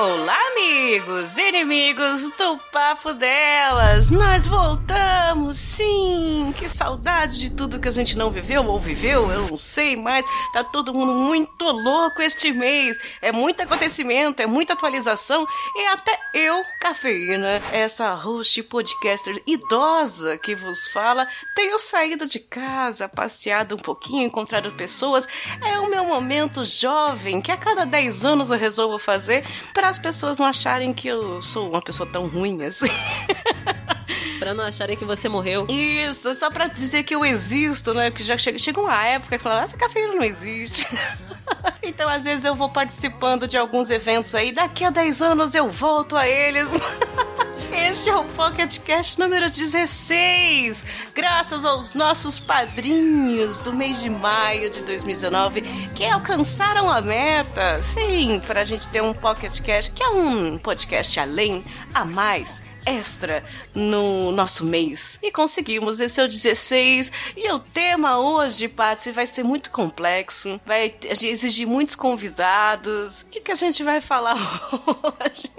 Olá, amigos inimigos do Papo Delas! Nós voltamos, sim! Que saudade de tudo que a gente não viveu ou viveu, eu não sei mais. Tá todo mundo muito louco este mês. É muito acontecimento, é muita atualização e até eu, cafeína, essa host podcaster idosa que vos fala, tenho saído de casa, passeado um pouquinho, encontrado pessoas. É o meu momento jovem que a cada 10 anos eu resolvo fazer para as pessoas não acharem que eu sou uma pessoa tão ruim assim. Pra não acharem que você morreu. Isso, só pra dizer que eu existo, né? Que já chega, chega uma época e fala, essa cafeína não existe. então, às vezes, eu vou participando de alguns eventos aí, daqui a 10 anos eu volto a eles. Este é o Pocket Cast número 16. Graças aos nossos padrinhos do mês de maio de 2019 que alcançaram a meta. Sim, para a gente ter um Pocket Cast, que é um podcast além, a mais extra no nosso mês. E conseguimos, esse é o 16. E o tema hoje, Patsy, vai ser muito complexo. Vai exigir muitos convidados. O que, que a gente vai falar hoje?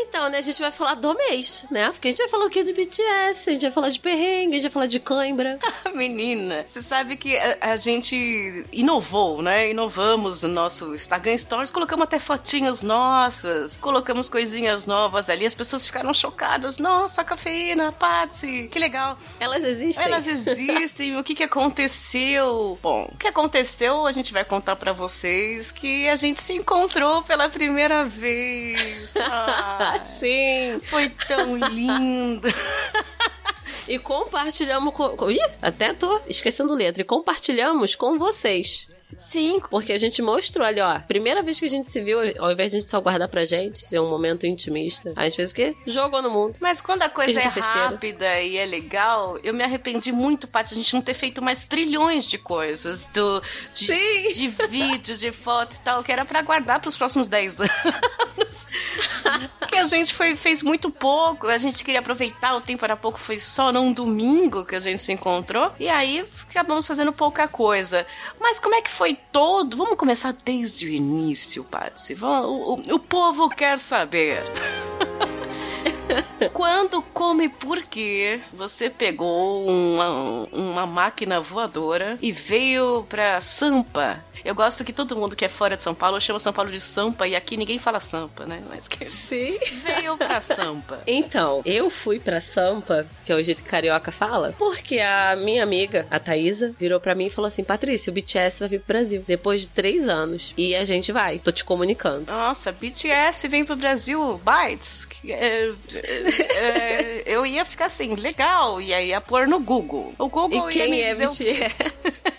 Então, né, a gente vai falar do mês, né? Porque a gente vai falar o que de BTS, a gente vai falar de perrengue, a gente vai falar de cãibra. Menina, você sabe que a, a, gente inovou, né? Inovamos no nosso Instagram Stories, colocamos até fotinhas nossas, colocamos coisinhas novas ali, as pessoas ficaram chocadas. Nossa, cafeína, Patsy, que legal. Elas existem. Elas existem. o que que aconteceu? Bom, o que aconteceu, a gente vai contar para vocês que a gente se encontrou pela primeira vez. Ah, sim! Foi tão lindo! e compartilhamos com. Ih, até tô esquecendo letra. E compartilhamos com vocês. Sim. Porque a gente mostrou ali, ó. Primeira vez que a gente se viu, ao invés de a gente só guardar pra gente, ser um momento intimista, a gente fez o quê? Jogou no mundo. Mas quando a coisa é rápida e é legal, eu me arrependi muito, Paty, a gente não ter feito mais trilhões de coisas. Do, de, Sim. de vídeos, de fotos e tal, que era para guardar pros próximos 10 anos. que a gente foi, fez muito pouco, a gente queria aproveitar, o tempo era pouco, foi só num domingo que a gente se encontrou. E aí acabamos fazendo pouca coisa. Mas como é que foi todo. Vamos começar desde o início, Patsy. O, o, o povo quer saber. Quando, como e por que você pegou uma, uma máquina voadora e veio pra Sampa? Eu gosto que todo mundo que é fora de São Paulo chama São Paulo de Sampa e aqui ninguém fala Sampa, né? Mas que Sim. veio pra Sampa. Então, eu fui pra Sampa, que é o jeito que carioca fala, porque a minha amiga, a Thaisa, virou pra mim e falou assim: Patrícia, o BTS vai vir pro Brasil depois de três anos. E a gente vai, tô te comunicando. Nossa, BTS vem pro Brasil, Bytes. É, é, eu ia ficar assim, legal, e aí ia pôr no Google. O Google e quem é BTS?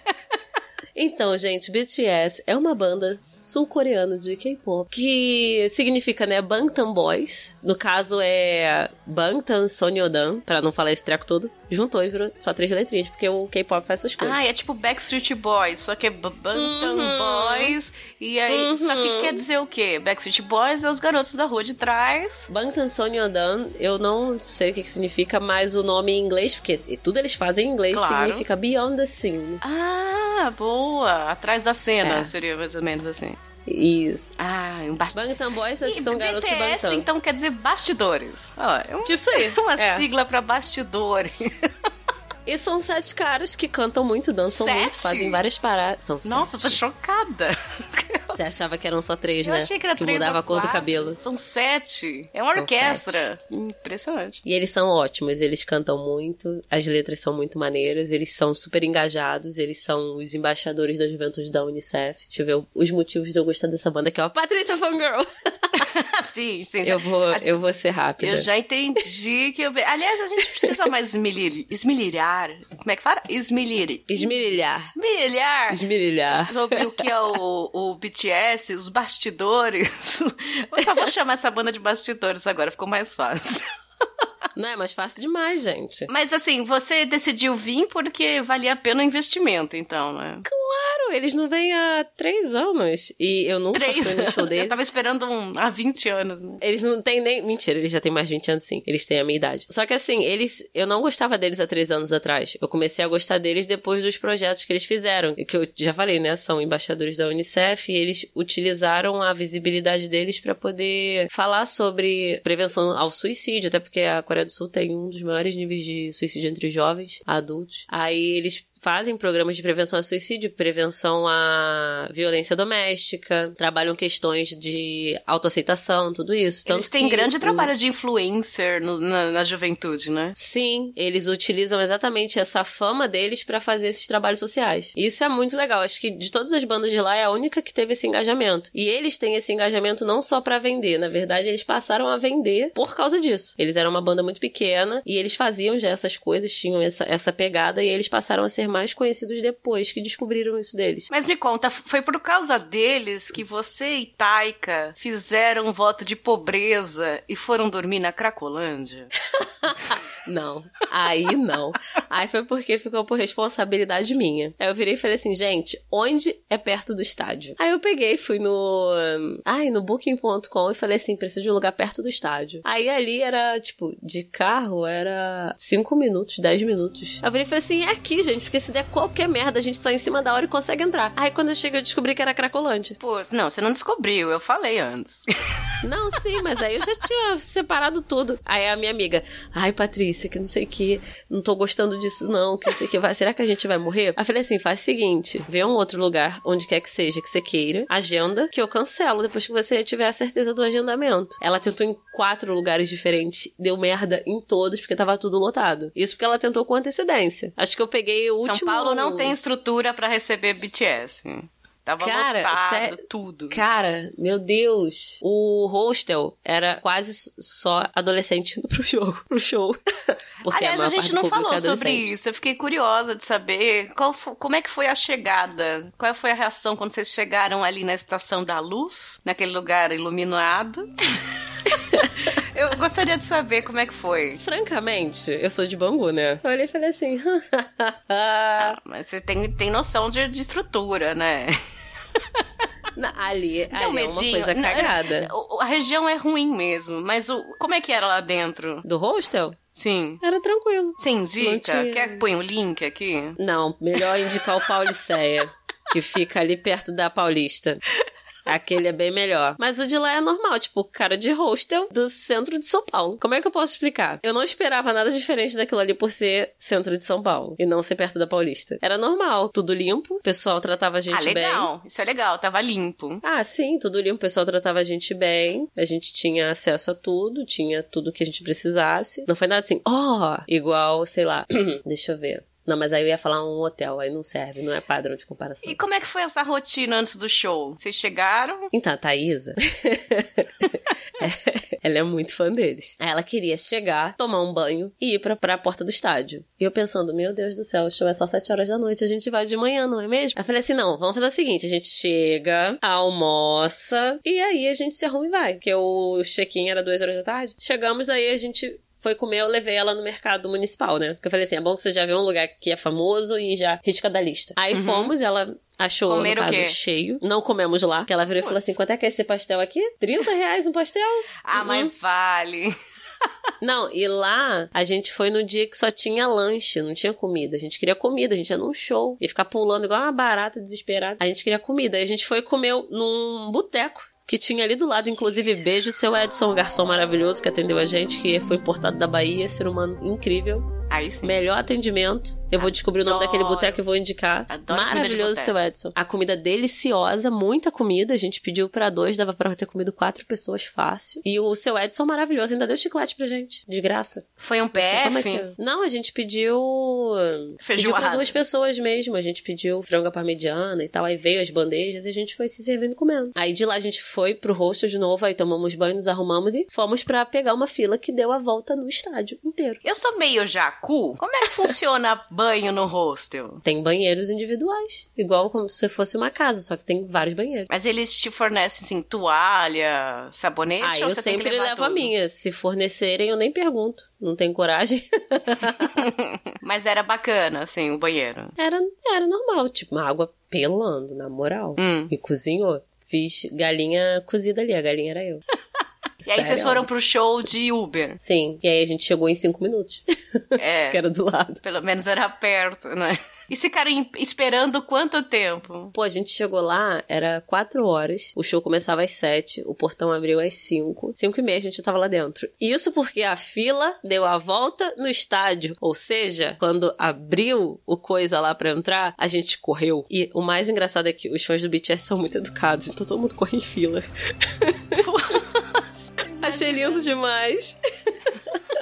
Então, gente, BTS é uma banda sul-coreana de K-pop que significa, né, Bangtan Boys. No caso é Bangtan Sonyeodan, para não falar esse treco todo. Juntou e virou só três letrinhas, porque o K-pop faz essas coisas. Ah, é tipo Backstreet Boys, só que é Bangtan Uhum. Boys. E aí, Uhum. só que quer dizer o quê? Backstreet Boys é os garotos da rua de trás. Bangtan Sonyeodan, eu não sei o que, que significa, mas o nome em inglês, porque tudo eles fazem em inglês, Claro. significa Beyond the Scene. Ah, boa. Atrás da cena, É. seria mais ou menos assim. Isso. Ah, um bastidor. Bangtan Boys E são garotos de BTS, Bangtan. então quer dizer bastidores. Ó, é um- Tipo isso aí. uma É. sigla pra bastidores. E são sete caras que cantam muito, dançam Sete? muito, fazem várias paradas. São Nossa, tô sete. chocada. Você achava que eram só três, Eu né? achei que era três mudava a cor do cabelo. São sete. É uma São orquestra. Impressionante. E eles são ótimos, eles cantam muito, as letras são muito maneiras, eles são super engajados, eles são os embaixadores da juventude da Unicef. Deixa eu ver os motivos de eu gostar dessa banda aqui, ó. Patrícia Fangirl! sim, sim. Eu vou, eu vou ser rápida. Eu já entendi que eu... Aliás, a gente precisa mais esmilir... esmilhar. Como é que fala? Esmilir. Esmirilhar. Esmirilhar. Esmirilhar. Sobre o que é o, o BTS, os bastidores. Eu só vou chamar essa banda de bastidores agora, ficou mais fácil. Não é mais fácil demais, gente. Mas assim, você decidiu vir porque valia a pena o investimento, então, né? Claro, eles não vêm há três anos. E eu nunca Três fui no show deles. Eu tava esperando um, há 20 anos. Né? Eles não têm nem. Mentira, eles já têm mais de 20 anos, sim. Eles têm a minha idade. Só que assim, eles. Eu não gostava deles há três anos atrás. Eu comecei a gostar deles depois dos projetos que eles fizeram. Que eu já falei, né? São embaixadores da Unicef e eles utilizaram a visibilidade deles pra poder falar sobre prevenção ao suicídio. Até porque a Coreia do Sul tem um dos maiores níveis de suicídio entre jovens, adultos. Aí eles fazem programas de prevenção ao suicídio, prevenção à violência doméstica, trabalham questões de autoaceitação, tudo isso. Tanto Eles têm grande o- trabalho de influencer no- na, na juventude, né? Sim, eles utilizam exatamente essa fama deles pra fazer esses trabalhos sociais. E Isso é muito legal. Acho que de todas as bandas de lá é a única que teve esse engajamento. E eles têm esse engajamento não só pra vender, na verdade eles passaram a vender por causa disso. Eles eram uma banda muito pequena e eles faziam já essas coisas, tinham essa, essa pegada e eles passaram a ser mais conhecidos depois que descobriram isso deles. Mas me conta, foi por causa deles que você e Taika fizeram um voto de pobreza e foram dormir na Cracolândia? Não, aí não. Aí foi porque ficou por responsabilidade minha. Aí eu virei e falei assim, gente, onde é perto do estádio? Aí eu peguei, fui no. Ai, no booking.com e falei assim, preciso de um lugar perto do estádio. Aí ali era, tipo, de carro era 5 minutos, 10 minutos. Aí eu virei e falei assim, é aqui, gente, porque se der qualquer merda, a gente sai em cima da hora e consegue entrar. Aí quando eu cheguei, eu descobri que era Cracolândia. Pô, não, você não descobriu, eu falei antes. Não, sim, mas aí eu já tinha separado tudo. Aí a minha amiga, ai, Patrícia, que não sei o que, não tô gostando disso, não, que não sei o que vai. Será que a gente vai morrer? Aí falei assim: faz o seguinte, vê um outro lugar, onde quer que seja, que você queira, agenda, que eu cancelo depois que você tiver a certeza do agendamento. Ela tentou em quatro lugares diferentes, deu merda em todos, porque tava tudo lotado. Isso porque ela tentou com antecedência. Acho que eu peguei o São último. Paulo não tem estrutura pra receber BTS. Tava Cara, lotado, sé- tudo. Cara, meu Deus. O hostel era quase só adolescente pro jogo, pro show. Porque Aliás, a, maior gente não público falou é sobre isso. Eu fiquei curiosa de saber qual como é que foi a chegada. Qual foi a reação quando vocês chegaram ali na Estação da Luz, naquele lugar iluminado? Eu gostaria de saber como é que foi. Francamente, eu sou de Bangu, né? Eu olhei e falei assim. Mas você tem, tem noção de, de estrutura, né? Ali ali um é uma coisa cagada. o- A região é ruim mesmo, mas o, como é que era lá dentro? Do hostel? Sim. Era tranquilo. Indica? tinha- Quer que põe o link aqui? Não, melhor indicar o Pauliceia, que fica ali perto da Paulista. Aquele é bem melhor. Mas o de lá é normal, tipo, cara de hostel do centro de São Paulo. Como é que eu posso explicar? Eu não esperava nada diferente daquilo ali por ser centro de São Paulo e não ser perto da Paulista. Era normal, tudo limpo, o pessoal tratava a gente ah, bem. legal. Isso é legal, tava limpo. Ah, sim, tudo limpo, o pessoal tratava a gente bem, a gente tinha acesso a tudo, tinha tudo que a gente precisasse. Não foi nada assim, ó, igual, sei lá, deixa eu ver. Não, mas aí eu ia falar um hotel, aí não serve, não é padrão de comparação. E como é que foi essa rotina antes do show? Vocês chegaram? Então, a Thaísa, ela é muito fã deles. Aí Ela queria chegar, tomar um banho e ir pra, pra porta do estádio. E eu pensando, meu Deus do céu, o show é só 7 horas da noite, a gente vai de manhã, não é mesmo? Aí eu falei assim, não, vamos fazer o seguinte, a gente chega, almoça, e aí a gente se arruma e vai. Porque o check-in era 2 horas da tarde. Chegamos, aí a gente foi comer, eu levei ela no mercado municipal, né? Porque eu falei assim, é bom que você já vê um lugar que é famoso e já risca da lista. Aí fomos, ela achou, Comeram no o caso, cheio. Não comemos lá. Que ela virou e falou assim, quanto é que é esse pastel aqui? 30 reais um pastel? Ah, Uhum. mas vale. Não, e lá a gente foi no dia que só tinha lanche, não tinha comida. A gente queria comida, a gente ia num show. Ia ficar pulando igual uma barata desesperada. A gente queria comida. Aí a gente foi comer num boteco. Que tinha ali do lado, inclusive, beijo seu Edson, garçom maravilhoso que atendeu a gente, que foi importado da Bahia, ser humano incrível. Aí sim. Melhor atendimento. Eu vou descobrir o nome Adoro. daquele boteco e vou indicar. Adoro Maravilhoso, seu Edson. A comida deliciosa, muita comida. A gente pediu pra dois, dava pra ter comido quatro pessoas fácil. E o seu Edson maravilhoso, ainda deu chocolate pra gente, de graça. Foi um é PF? que é. Não, a gente pediu. Pediu pra Feijoada. duas pessoas mesmo. A gente pediu frango à parmegiana e tal. Aí veio as bandejas e a gente foi se servindo comendo. Aí de lá a gente foi pro hostel de novo, aí tomamos banho, nos arrumamos e fomos pra pegar uma fila que deu a volta no estádio inteiro. Eu sou meio jacu. Como é que funciona banho no hostel? Tem banheiros individuais, igual como se fosse uma casa, só que tem vários banheiros. Mas eles te fornecem, assim, toalha, sabonete? Ah, ou eu sempre levo a tudo? minha. Se fornecerem, eu nem pergunto. Não tenho coragem. Mas era bacana, assim, o banheiro. era, era normal, tipo, uma água pelando, na moral. Hum. E cozinhou. Fiz galinha cozida ali, a galinha era eu. E aí vocês Sério. foram pro show de Uber. Sim, e aí a gente chegou em cinco minutos, É. que era do lado. Pelo menos era perto, né? E ficaram esperando quanto tempo? Pô, a gente chegou lá, era quatro horas, o show começava às sete, o portão abriu às cinco, cinco e meia a gente tava lá dentro. Isso porque a fila deu a volta no estádio, ou seja, quando abriu o coisa lá pra entrar, a gente correu. E o mais engraçado é que os fãs do BTS são muito educados, então todo mundo corre em fila. Achei lindo demais.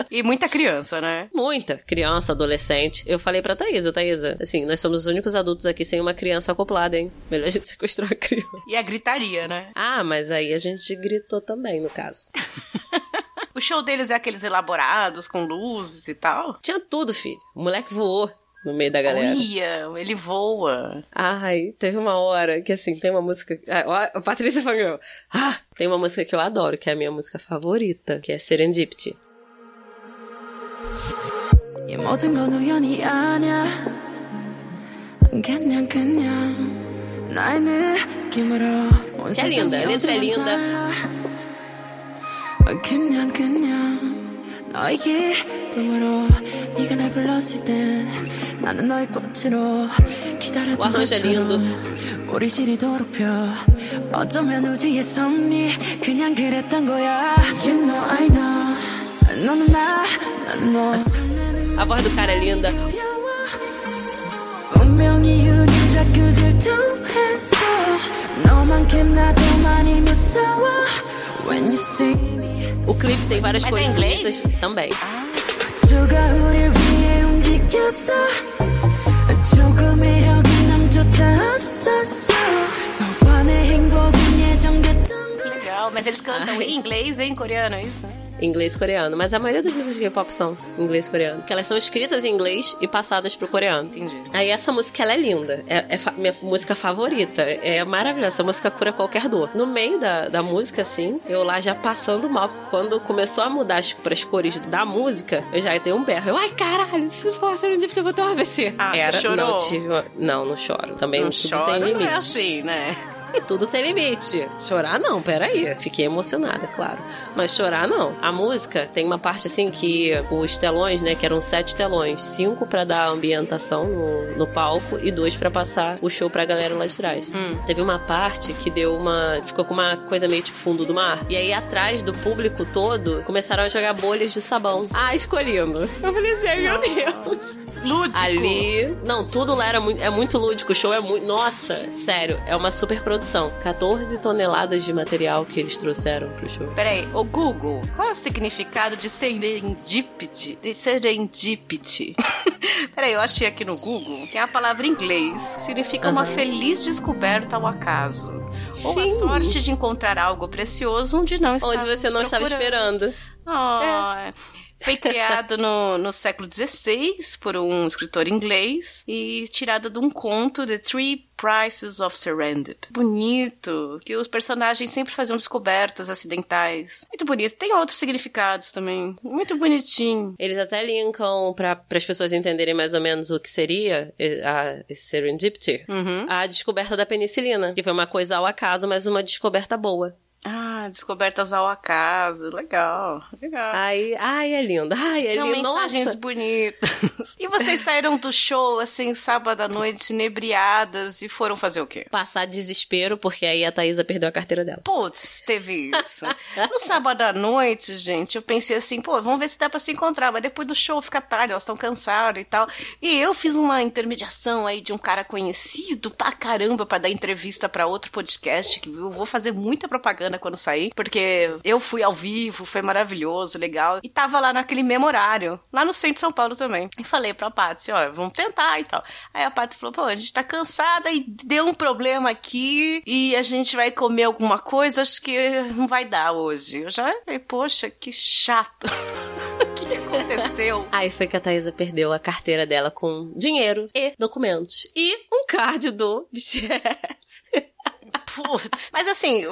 E muita criança, né? Muita criança, adolescente. Eu falei pra Thaisa, Thaisa, assim, nós somos os únicos adultos aqui sem uma criança acoplada, hein? Melhor a gente sequestrar a criança. E a gritaria, né? Ah, mas aí a gente gritou também, no caso. O show deles é aqueles elaborados, com luzes e tal. Tinha tudo, filho. O moleque voou no meio da galera. Uia, ele voa. Ai, teve uma hora que, assim, tem uma música... Ah, ó, a Patrícia falou... Ah, tem uma música que eu adoro, que é a minha música favorita, que é Serendipity. 이 모든 건 우연이 아냐 그냥 그냥 나의 느낌으로 온 Que é linda, a 세상이 letra é 요즘은 linda. 달라. 그냥 그냥 너의 기쁨으로 네가 날 불렀을 땐 나는 너의 꽃으로 기다렸던. 것처럼 우리 시리도록 펴. 어쩌면 우지의 섭리 그냥 그랬던 거야. You know I know. 너는 나 나는 너 A voz do cara é linda. 운명이 우릴 자꾸 질투해서 너만큼 나도 많이 무서워. When you see O clipe tem várias Mas é coisas é inglês? também. Ah. Que legal, mas eles cantam Ai. em inglês e em coreano, é isso? Né? Inglês e coreano. Mas a maioria das músicas de K-pop são inglês e coreano. Porque elas são escritas em inglês e passadas pro coreano. Entendi. Aí essa música, ela é linda. É, é minha música favorita. É maravilhosa. Essa música cura qualquer dor. No meio da, da música, assim, eu lá já passando mal. Quando começou a mudar as, pras cores da música, eu já dei um berro. Eu, ai, caralho, se fosse um dia eu vou ter um AVC. Ah, você Era, chorou? Não, tive uma- Não, não choro. Também Não tudo chora, tem não limite. é assim, né? E tudo tem limite. Chorar não, peraí. Fiquei emocionada, claro. Mas chorar não. A música tem uma parte assim que os telões, né, que eram sete telões, cinco pra dar ambientação no, no palco e dois pra passar o show pra galera lá de trás. Hum. Teve uma parte que deu uma. ficou com uma coisa meio tipo fundo do mar. E aí atrás do público todo começaram a jogar bolhas de sabão. Ai, ficou lindo. Eu falei assim, meu Deus. Lúdico. Ali. Não, tudo lá era muito, é muito lúdico. O show é muito. Nossa, sério, é uma super produção. 14 toneladas de material que eles trouxeram pro show. Peraí, o Google, qual é o significado de serendipity? De serendipity. Peraí, eu achei aqui no Google que é a palavra em inglês que significa uma feliz descoberta ao acaso. Ou a Sim. sorte de encontrar algo precioso onde não estava Onde você não estava procurando. esperando. Ah, Foi criado no, no século XVI por um escritor inglês e tirada de um conto, The Three Prices of Serendip. Bonito, que os personagens sempre faziam descobertas acidentais. Muito bonito. Tem outros significados também. Muito bonitinho. Eles até linkam para as pessoas entenderem mais ou menos o que seria a serendipity. Uhum. A descoberta da penicilina, que foi uma coisa ao acaso, mas uma descoberta boa. Ah, descobertas ao acaso. Legal, legal. Ai, ai, é lindo. Ai, é São lindo. mensagens Nossa. bonitas. E vocês saíram do show, assim, sábado à noite, inebriadas, e foram fazer o quê? Passar desespero, porque aí a Thaísa perdeu a carteira dela. Putz, teve isso. No sábado à noite, gente, eu pensei assim, pô, vamos ver se dá pra se encontrar, mas depois do show fica tarde, elas estão cansadas e tal. E eu fiz uma intermediação aí de um cara conhecido pra caramba pra dar entrevista pra outro podcast, que eu vou fazer muita propaganda quando sair, porque eu fui ao vivo, foi maravilhoso, legal. E tava lá naquele mesmo horário, lá no centro de São Paulo também. E falei pra Patsy, ó, vamos tentar e tal. Aí a Patsy falou, pô, a gente tá cansada e deu um problema aqui e a gente vai comer alguma coisa, acho que não vai dar hoje. Eu já falei, poxa, que chato. O que aconteceu? Aí foi que a Thaísa perdeu a carteira dela com dinheiro e documentos. E um card do BTS. Putz. Mas assim,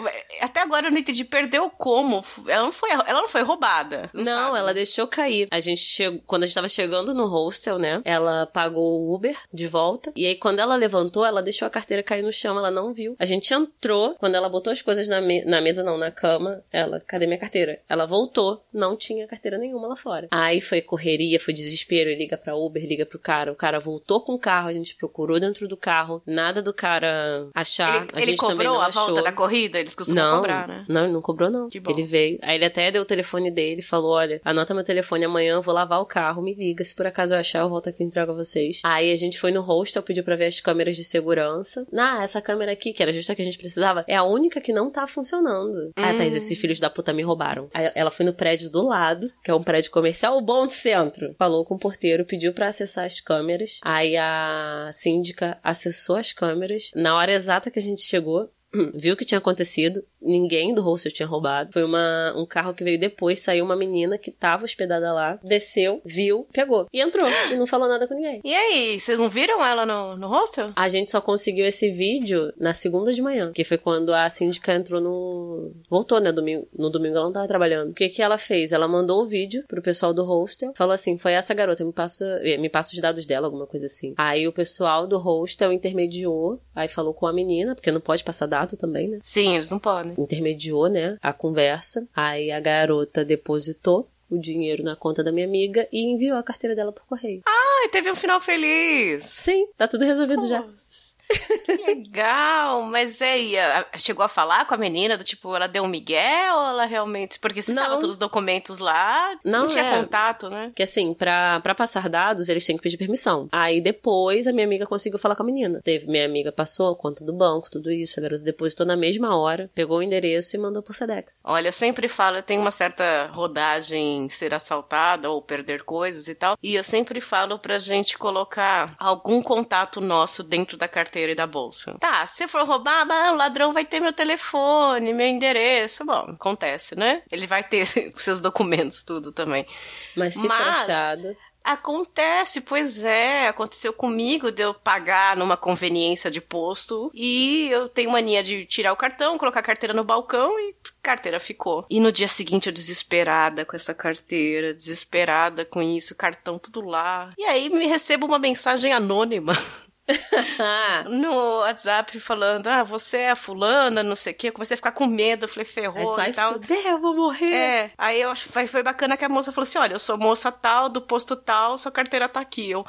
até agora eu não entendi. Perdeu como? Ela não foi, ela não foi roubada. Não, ela deixou cair. A gente chegou, quando a gente tava chegando no hostel, né? Ela pagou o Uber de volta. E aí, quando ela levantou, ela deixou a carteira cair no chão, ela não viu. A gente entrou, quando ela botou as coisas na, me- na mesa, não, na cama, ela, cadê minha carteira? Ela voltou, não tinha carteira nenhuma lá fora. Aí foi correria, foi desespero, e liga pra Uber, liga pro cara. O cara voltou com o carro, a gente procurou dentro do carro, nada do cara achar. Ele, a ele gente também cobrou não a achou. volta da corrida? Eles costumam Não, cobrar, né? não, ele não cobrou não. Que bom. Ele veio. Aí ele até deu o telefone dele, falou, olha, anota meu telefone amanhã, eu vou lavar o carro, me liga, se por acaso eu achar, eu volto aqui e entrego a vocês. Aí a gente foi no hostel, pediu pra ver as câmeras de segurança. Ah, essa câmera aqui, que era justo a que a gente precisava, é a única que não tá funcionando. Ah, Hum. Thaís, esses filhos da puta me roubaram. Aí ela foi no prédio do lado, que é um prédio comercial, o Bom Centro. Falou com o porteiro, pediu pra acessar as câmeras. Aí a síndica acessou as câmeras. Na hora exata que a gente chegou, viu o que tinha acontecido, ninguém do hostel tinha roubado. Foi uma, um carro que veio depois, saiu uma menina que tava hospedada lá, desceu, viu, pegou e entrou e não falou nada com ninguém. E aí, vocês não viram ela no, no hostel? A gente só conseguiu esse vídeo na segunda de manhã, que foi quando a síndica entrou no. Voltou, né? Domingo, no domingo ela não tava trabalhando. O que que ela fez? Ela mandou o vídeo pro pessoal do hostel, falou assim: foi essa garota, me passa, eh, me passa os dados dela, alguma coisa assim. Aí o pessoal do hostel intermediou, aí falou com a menina, porque não pode passar também, né? Sim, eles não podem. intermediou, né, a conversa. Aí a garota depositou o dinheiro na conta da minha amiga e enviou a carteira dela por correio. Ai, teve um final feliz. Sim, tá tudo resolvido já. Que legal, mas aí, chegou a falar com a menina do tipo, ela deu um migué ou ela realmente. Porque se Não. tava todos os documentos lá, não, Não, tinha é. contato, né? Que assim, pra, pra passar dados, eles têm que pedir permissão. Aí depois a minha amiga conseguiu falar com a menina. Teve, minha amiga passou a conta do banco, tudo isso. A garota depositou na mesma hora, pegou o endereço e mandou por Sedex. Olha, eu sempre falo, eu tenho uma certa rodagem em ser assaltada ou perder coisas e tal. E eu sempre falo pra gente colocar algum contato nosso dentro da carteira e da bolsa. Tá, se for roubar, ah, o ladrão vai ter meu telefone, meu endereço. Bom, acontece, né? Ele vai ter os seus documentos, tudo também. Mas se Mas- for achado. Acontece, pois é. Aconteceu comigo de eu pagar numa conveniência de posto e eu tenho mania de tirar o cartão, colocar a carteira no balcão e a carteira ficou. E no dia seguinte eu desesperada com essa carteira, desesperada com isso, cartão tudo lá. E aí me recebo uma mensagem anônima no WhatsApp falando: Ah, você é a fulana, não sei o quê. Eu comecei a ficar com medo, falei, ferrou ai, e tal. fudeu, eu vou morrer. É, aí eu acho, foi, foi bacana que a moça falou assim: olha, eu sou moça tal, do posto tal, sua carteira tá aqui. Eu,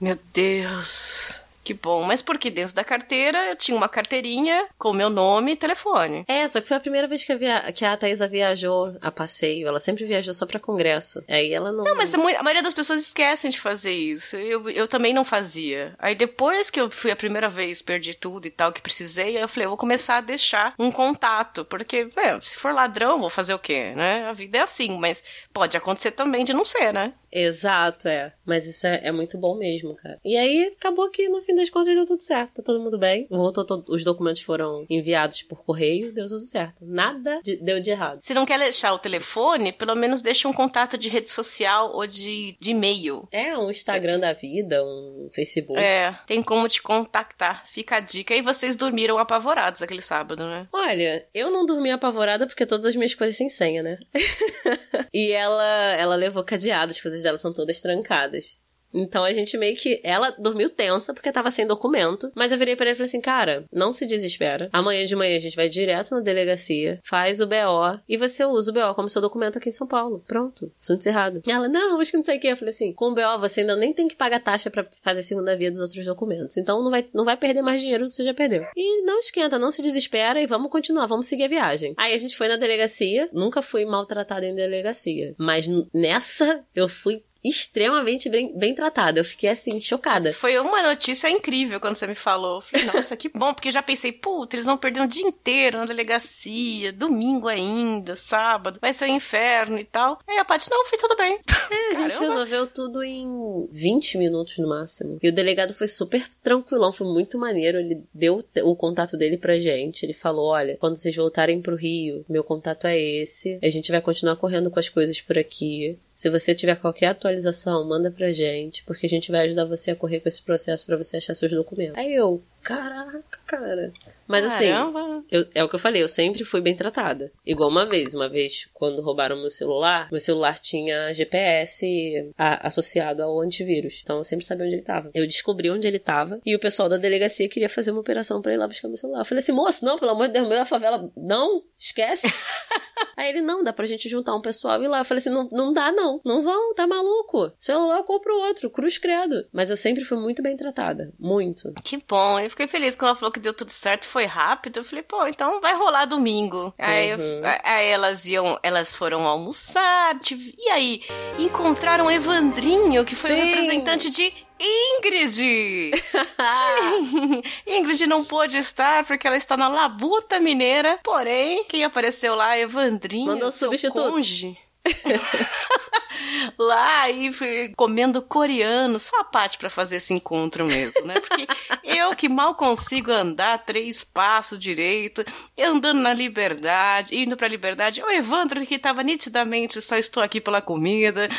meu Deus, que bom. Mas porque dentro da carteira eu tinha uma carteirinha com o meu nome e telefone. É, só que foi a primeira vez que a, via... que a Thaisa viajou a passeio. Ela sempre viajou só pra congresso. Aí ela não. Não, mas a maioria das pessoas esquecem de fazer isso. Eu, eu também não fazia. Aí depois que eu fui a primeira vez, perdi tudo e tal, que precisei, aí eu falei, eu vou começar a deixar um contato. Porque, é, se for ladrão, vou fazer o quê, né? A vida é assim, mas pode acontecer também de não ser, né? Exato, é. Mas isso é, é muito bom mesmo, cara. E aí acabou que no fim das contas deu tudo certo. Tá todo mundo bem. Voltou, to- os documentos foram enviados por correio, deu tudo certo. Nada de- deu de errado. Se não quer deixar o telefone, pelo menos deixa um contato de rede social ou de, de e-mail. É um Instagram da vida, um Facebook. É, tem como te contactar. Fica a dica. E vocês dormiram apavorados aquele sábado, né? Olha, eu não dormi apavorada porque todas as minhas coisas sem senha, né? e ela, ela levou cadeado, as coisas dela são todas trancadas. Então a gente meio que. Ela dormiu tensa porque tava sem documento. Mas eu virei pra ele e falei assim: cara, não se desespera. Amanhã de manhã a gente vai direto na delegacia, faz o BO e você usa o BO como seu documento aqui em São Paulo. Pronto. Assunto encerrado. E ela, não, acho que não sei o que. Eu falei assim: com o BO você ainda nem tem que pagar taxa para fazer segunda via dos outros documentos. Então não vai, não vai perder mais dinheiro do que você já perdeu. E não esquenta, não se desespera e vamos continuar, vamos seguir a viagem. Aí a gente foi na delegacia, nunca fui maltratada em delegacia. Mas nessa eu fui extremamente bem, bem tratada. Eu fiquei assim, chocada. Isso foi uma notícia incrível quando você me falou. Eu falei, nossa, que bom, porque eu já pensei, puta, eles vão perder um dia inteiro na delegacia, domingo ainda, sábado, vai ser um inferno e tal. Aí a Paty, não, foi tudo bem. É, a gente resolveu tudo em 20 minutos no máximo. E o delegado foi super tranquilão, foi muito maneiro. Ele deu o contato dele pra gente. Ele falou: olha, quando vocês voltarem pro Rio, meu contato é esse. A gente vai continuar correndo com as coisas por aqui. Se você tiver qualquer atualização, manda pra gente, porque a gente vai ajudar você a correr com esse processo para você achar seus documentos. Aí eu, caraca, cara. Mas assim, eu, é o que eu falei, eu sempre fui bem tratada. Igual uma vez, uma vez, quando roubaram meu celular, meu celular tinha GPS a, associado ao antivírus. Então eu sempre sabia onde ele tava. Eu descobri onde ele tava e o pessoal da delegacia queria fazer uma operação para ir lá buscar meu celular. Eu falei assim, moço, não, pelo amor de Deus, meu é a favela. Não, esquece. Aí ele, não, dá pra gente juntar um pessoal e ir lá. Eu falei assim, não, não dá não, não vão, tá maluco. Celular eu compro outro, cruz credo. Mas eu sempre fui muito bem tratada, muito. Que bom, eu fiquei feliz quando ela falou que deu tudo certo, foi rápido. Eu falei, pô, então vai rolar domingo. Aí, eu, Uhum. aí elas iam, elas foram almoçar, tive- e aí encontraram o Evandrinho, que foi o Sim. representante de Ingrid. Ingrid não pôde estar porque ela está na Labuta Mineira. Porém, quem apareceu lá, Evandrinho, Mandou substituto. lá e comendo coreano, só a parte pra fazer esse encontro mesmo, né? Porque eu que mal consigo andar três passos direito, andando na liberdade, indo pra liberdade, o Evandro que tava nitidamente só estou aqui pela comida.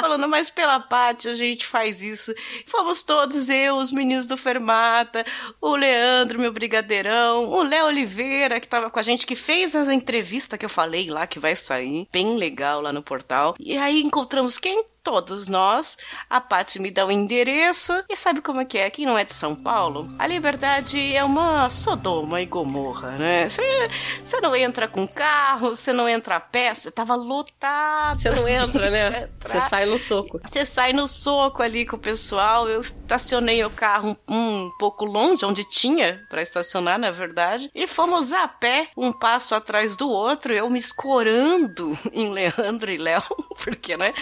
Falando, mas pela parte a gente faz isso. Fomos todos, eu, os meninos do Fermata, o Leandro, meu brigadeirão, o Léo Oliveira, que tava com a gente, que fez essa entrevista que eu falei lá, que vai sair, bem legal lá no portal. E aí encontramos quem? Todos nós. A Paty me dá o endereço. E sabe como é que é? Quem não é de São Paulo? A liberdade é uma Sodoma e Gomorra, né? Você não entra com carro, você não entra a pé, você tava lotado. Você não entra, né? Você sai no soco. Você sai no soco ali com o pessoal. Eu estacionei o carro um, um pouco longe, onde tinha pra estacionar, na verdade. E fomos a pé, um passo atrás do outro. Eu me escorando em Leandro e Léo, porque, né?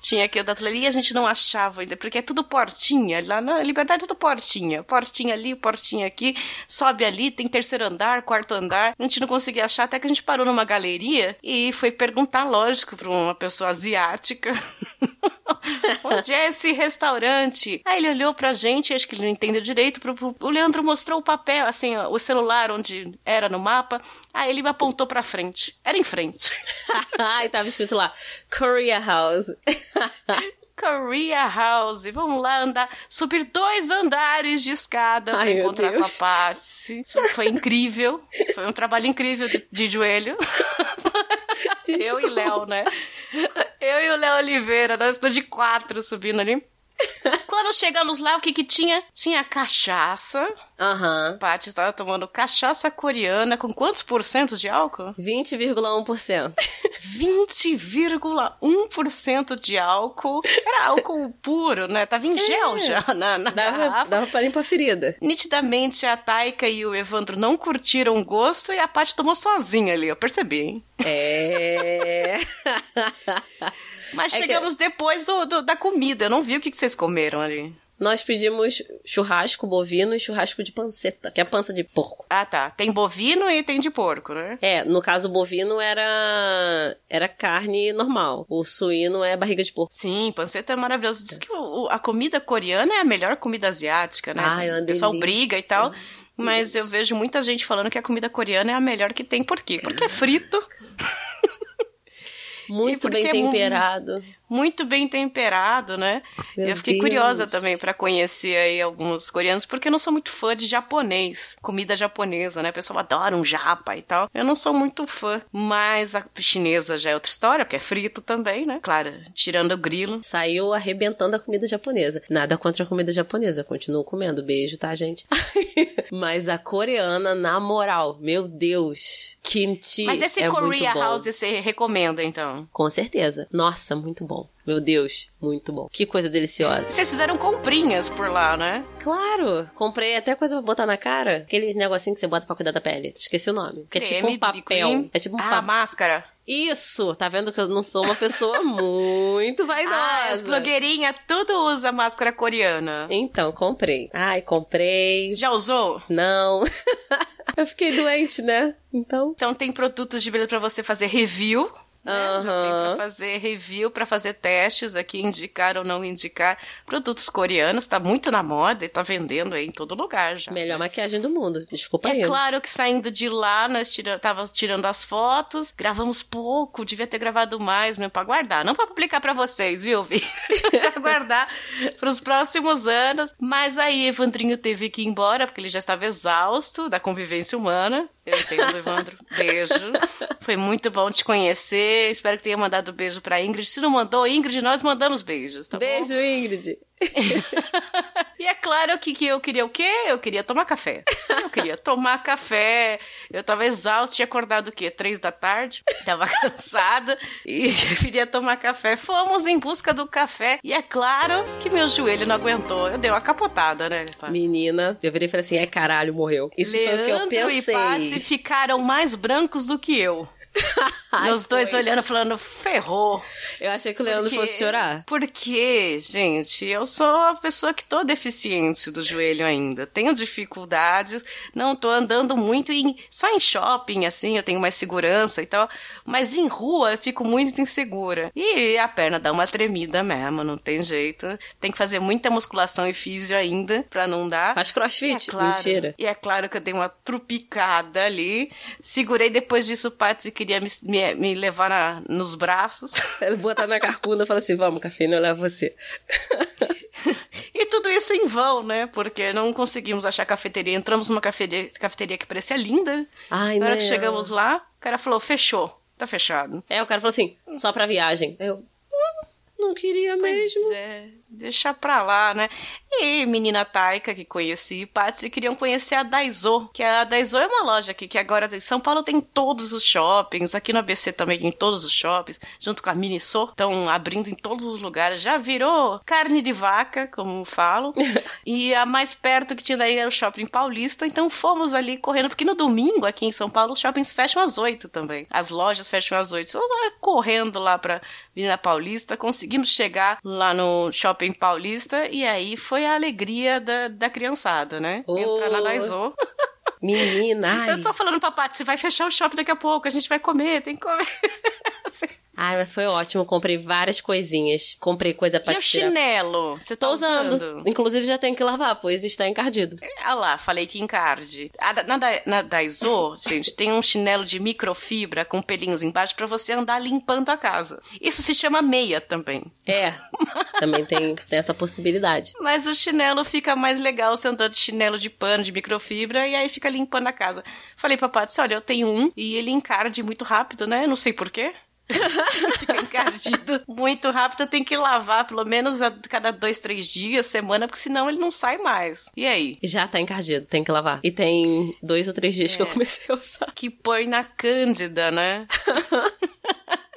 Tinha tudo ali e a gente não achava ainda, porque é tudo portinha. Lá na Liberdade é tudo portinha. Portinha ali, portinha aqui. Sobe ali, tem terceiro andar, quarto andar. A gente não conseguia achar, até que a gente parou numa galeria e foi perguntar, lógico, pra uma pessoa asiática. Onde é esse restaurante? Aí ele olhou pra gente, acho que ele não entendeu direito. pro- pro- O Leandro mostrou o papel, assim, ó, o celular onde era no mapa. Aí ele me apontou pra frente. Era em frente. Ai, tava escrito lá, Korea House. Korea House. Vamos lá andar, subir dois andares de escada pra Ai, encontrar com a. Patsy. Isso foi incrível. Foi um trabalho incrível de, de joelho. Eu e Léo, né? Eu e o Léo Oliveira, nós estamos de quatro subindo ali. Quando chegamos lá, o que que tinha? Tinha cachaça. Aham. A Paty estava tomando cachaça coreana com quantos por cento de álcool? 20,1%. 20,1% de álcool. Era álcool puro, né? Tava em gel já na, na Dava, garrafa. dava pra limpar a ferida. Nitidamente a Taika e o Evandro não curtiram o gosto e a Paty tomou sozinha ali, eu percebi, hein? É. Mas É que- chegamos depois do, do- da comida, eu não vi o que, que vocês comeram ali. Nós pedimos churrasco bovino e churrasco de panceta, que é a pança de porco. Ah, tá. Tem bovino e tem de porco, né? É, no caso o bovino era era carne normal. O suíno é barriga de porco. Sim, panceta é maravilhoso. Diz que o- a comida coreana é a melhor comida asiática, né? Ai, é uma o pessoal delícia. briga e tal. Mas eu vejo muita gente falando que a comida coreana é a melhor que tem. Por quê? Porque é frito. Muito bem é temperado. Muito bem temperado, né? Meu eu fiquei Deus. curiosa também pra conhecer aí alguns coreanos, porque eu não sou muito fã de japonês, comida japonesa, né? O pessoal adora um japa e tal. Eu não sou muito fã, mas a chinesa já é outra história, porque é frito também, né? Claro, tirando o grilo. Saiu arrebentando a comida japonesa. Nada contra a comida japonesa, continuo comendo. Beijo, tá, gente? Mas a coreana, na moral, meu Deus, kimchi Mas esse é Korea. House você recomenda, então? Com certeza. Nossa, muito bom. Meu Deus, muito bom. Que coisa deliciosa. Vocês fizeram comprinhas por lá, né? Claro, comprei até coisa pra botar na cara. Aquele negocinho que você bota pra cuidar da pele. Esqueci o nome. Que é tipo um papel. É tipo um Ah, papel. máscara. Isso! Tá vendo que eu não sou uma pessoa muito Ah, as vaidosa. blogueirinhas tudo usa máscara coreana. então, comprei. Ai, comprei. Já usou? Não. eu fiquei doente, né? Então. Então tem produtos de beleza pra você fazer review. Né? Já tem Aham. pra fazer review, pra fazer testes aqui, indicar ou não indicar produtos coreanos. Tá muito na moda e tá vendendo aí em todo lugar já. Melhor maquiagem do mundo. Desculpa É aí. claro que saindo de lá, nós tira, tava tirando as fotos, gravamos pouco, devia ter gravado mais mesmo pra guardar. Não pra publicar pra vocês, viu, Vi? pra guardar pros próximos anos. Mas aí, Evandrinho teve que ir embora, porque ele já estava exausto da convivência humana. Eu entendo, Evandro. Beijo. Foi muito bom te conhecer. Espero que tenha mandado beijo pra Ingrid. Se não mandou, Ingrid, nós mandamos beijos, tá bom? Beijo, Ingrid. E é claro que, que eu queria o quê? Eu queria tomar café. Eu queria tomar café. Eu tava exausta, tinha acordado o quê? Três da tarde. Tava cansada e queria tomar café. Fomos em busca do café. E é claro que meu joelho não aguentou. Eu dei uma capotada, né? Menina, eu virei e falei assim: é caralho, morreu. Isso foi o que eu Leandro e pensei. Patsy ficaram mais brancos do que eu. Ai, E os dois foi. olhando, falando, ferrou. Eu achei que o Leandro Porque- fosse chorar. Porque, gente, eu sou uma pessoa que tô deficiente do joelho ainda. Tenho dificuldades, não tô andando muito em, só em shopping, assim, eu tenho mais segurança e tal. Mas em rua eu fico muito insegura. E a perna dá uma tremida mesmo, não tem jeito. Tem que fazer muita musculação e físio ainda pra não dar. Faz crossfit? É claro. Mentira. E é claro que eu dei uma trupicada ali. Segurei depois disso, o Patsy queria me, me, me levar na- nos braços. Botar na carcunda e fala assim: vamos, cafeína, eu levo você. E tudo isso em vão, né? Porque não conseguimos achar cafeteria. Entramos numa cafeteria, cafeteria que parecia linda. Ai, Na hora né? que chegamos lá, o cara falou: fechou, tá fechado. É, o cara falou assim: só pra viagem. Eu. "Hum, Não queria mesmo. Pois é, deixa pra lá, né? E menina Taika, que conheci, e Patsy, queriam conhecer a Daiso, que a Daiso é uma loja aqui, que agora em São Paulo tem todos os shoppings, aqui no ABC também tem todos os shoppings, junto com a Miniso, estão abrindo em todos os lugares, já virou carne de vaca, como falo, e a mais perto que tinha daí era o Shopping Paulista, então fomos ali correndo, porque no domingo aqui em São Paulo os shoppings fecham às oito também, as lojas fecham às oito, então correndo lá pra Avenida Paulista, conseguimos chegar lá no Shopping Paulista, e aí foi a alegria da, da criançada, né? Entrar na Oh. Daiso. Menina, ai. Eu só falando pra Paty, você vai fechar o shopping daqui a pouco, a gente vai comer, tem que comer. Ai, mas foi ótimo. Comprei várias coisinhas. Comprei coisa pra e o tirar. chinelo? Você tá Tô usando. usando? Inclusive já tenho que lavar, pois está encardido. Ah lá, falei que encarde. A da- Na, da- na Daiso, gente, tem um chinelo de microfibra com pelinhos embaixo pra você andar limpando a casa. Isso se chama meia também. É, também tem, tem essa possibilidade. Mas o chinelo fica mais legal você andando de chinelo de pano, de microfibra, e aí fica limpando a casa. Falei pra Paty, olha, eu tenho um e ele encarde muito rápido, né? Não sei porquê. fica encardido muito rápido, tenho que lavar pelo menos a cada dois, três dias, semana, porque senão ele não sai mais. E aí? Já tá encardido, tem que lavar. E tem dois ou três dias que eu É. comecei a usar. Que põe na cândida, né?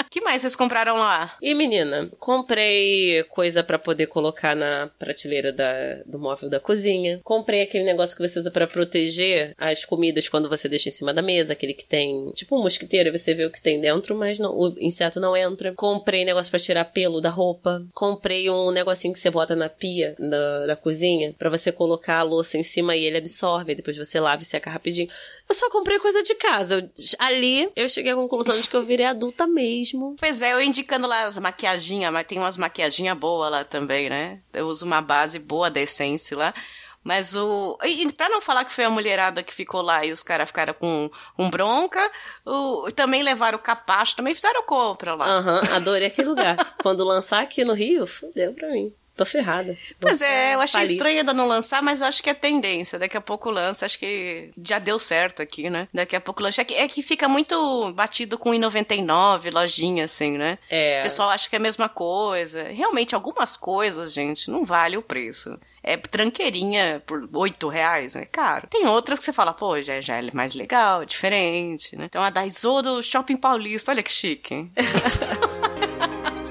que mais vocês compraram lá? E menina, comprei coisa pra poder colocar na prateleira da, do móvel da cozinha. Comprei aquele negócio que você usa pra proteger as comidas quando você deixa em cima da mesa, aquele que tem tipo um mosquiteiro, você vê o que tem dentro, mas não, o inseto não entra. Comprei negócio pra tirar pelo da roupa. Comprei um negocinho que você bota na pia da, da cozinha pra você colocar a louça em cima e ele absorve, depois você lava e seca rapidinho. Eu só comprei coisa de casa. Ali eu cheguei à conclusão de que eu virei adulta mesmo. Pois é, eu indicando lá as maquiaginhas, mas tem umas maquiaginhas boas lá também, né? Eu uso uma base boa da Essence lá. Mas o. E pra não falar que foi a mulherada que ficou lá e os caras ficaram com, com bronca, o... também levaram o capacho, também fizeram compra lá. Aham, uhum, adorei aquele lugar. Quando lançar aqui no Rio, fudeu pra mim. Tô ferrada. Pois é, eu achei estranho ainda não lançar, mas acho que é tendência. Daqui a pouco lança, acho que já deu certo aqui, né? Daqui a pouco lança. É que, é que fica muito batido com 1,99, lojinha, assim, né? É. O pessoal acha que é a mesma coisa. Realmente, algumas coisas, gente, não vale o preço é tranqueirinha por 8 reais, é caro. Tem outras que você fala, pô, já, já é mais legal, diferente, né? Então a da Iso do Shopping Paulista, olha que chique.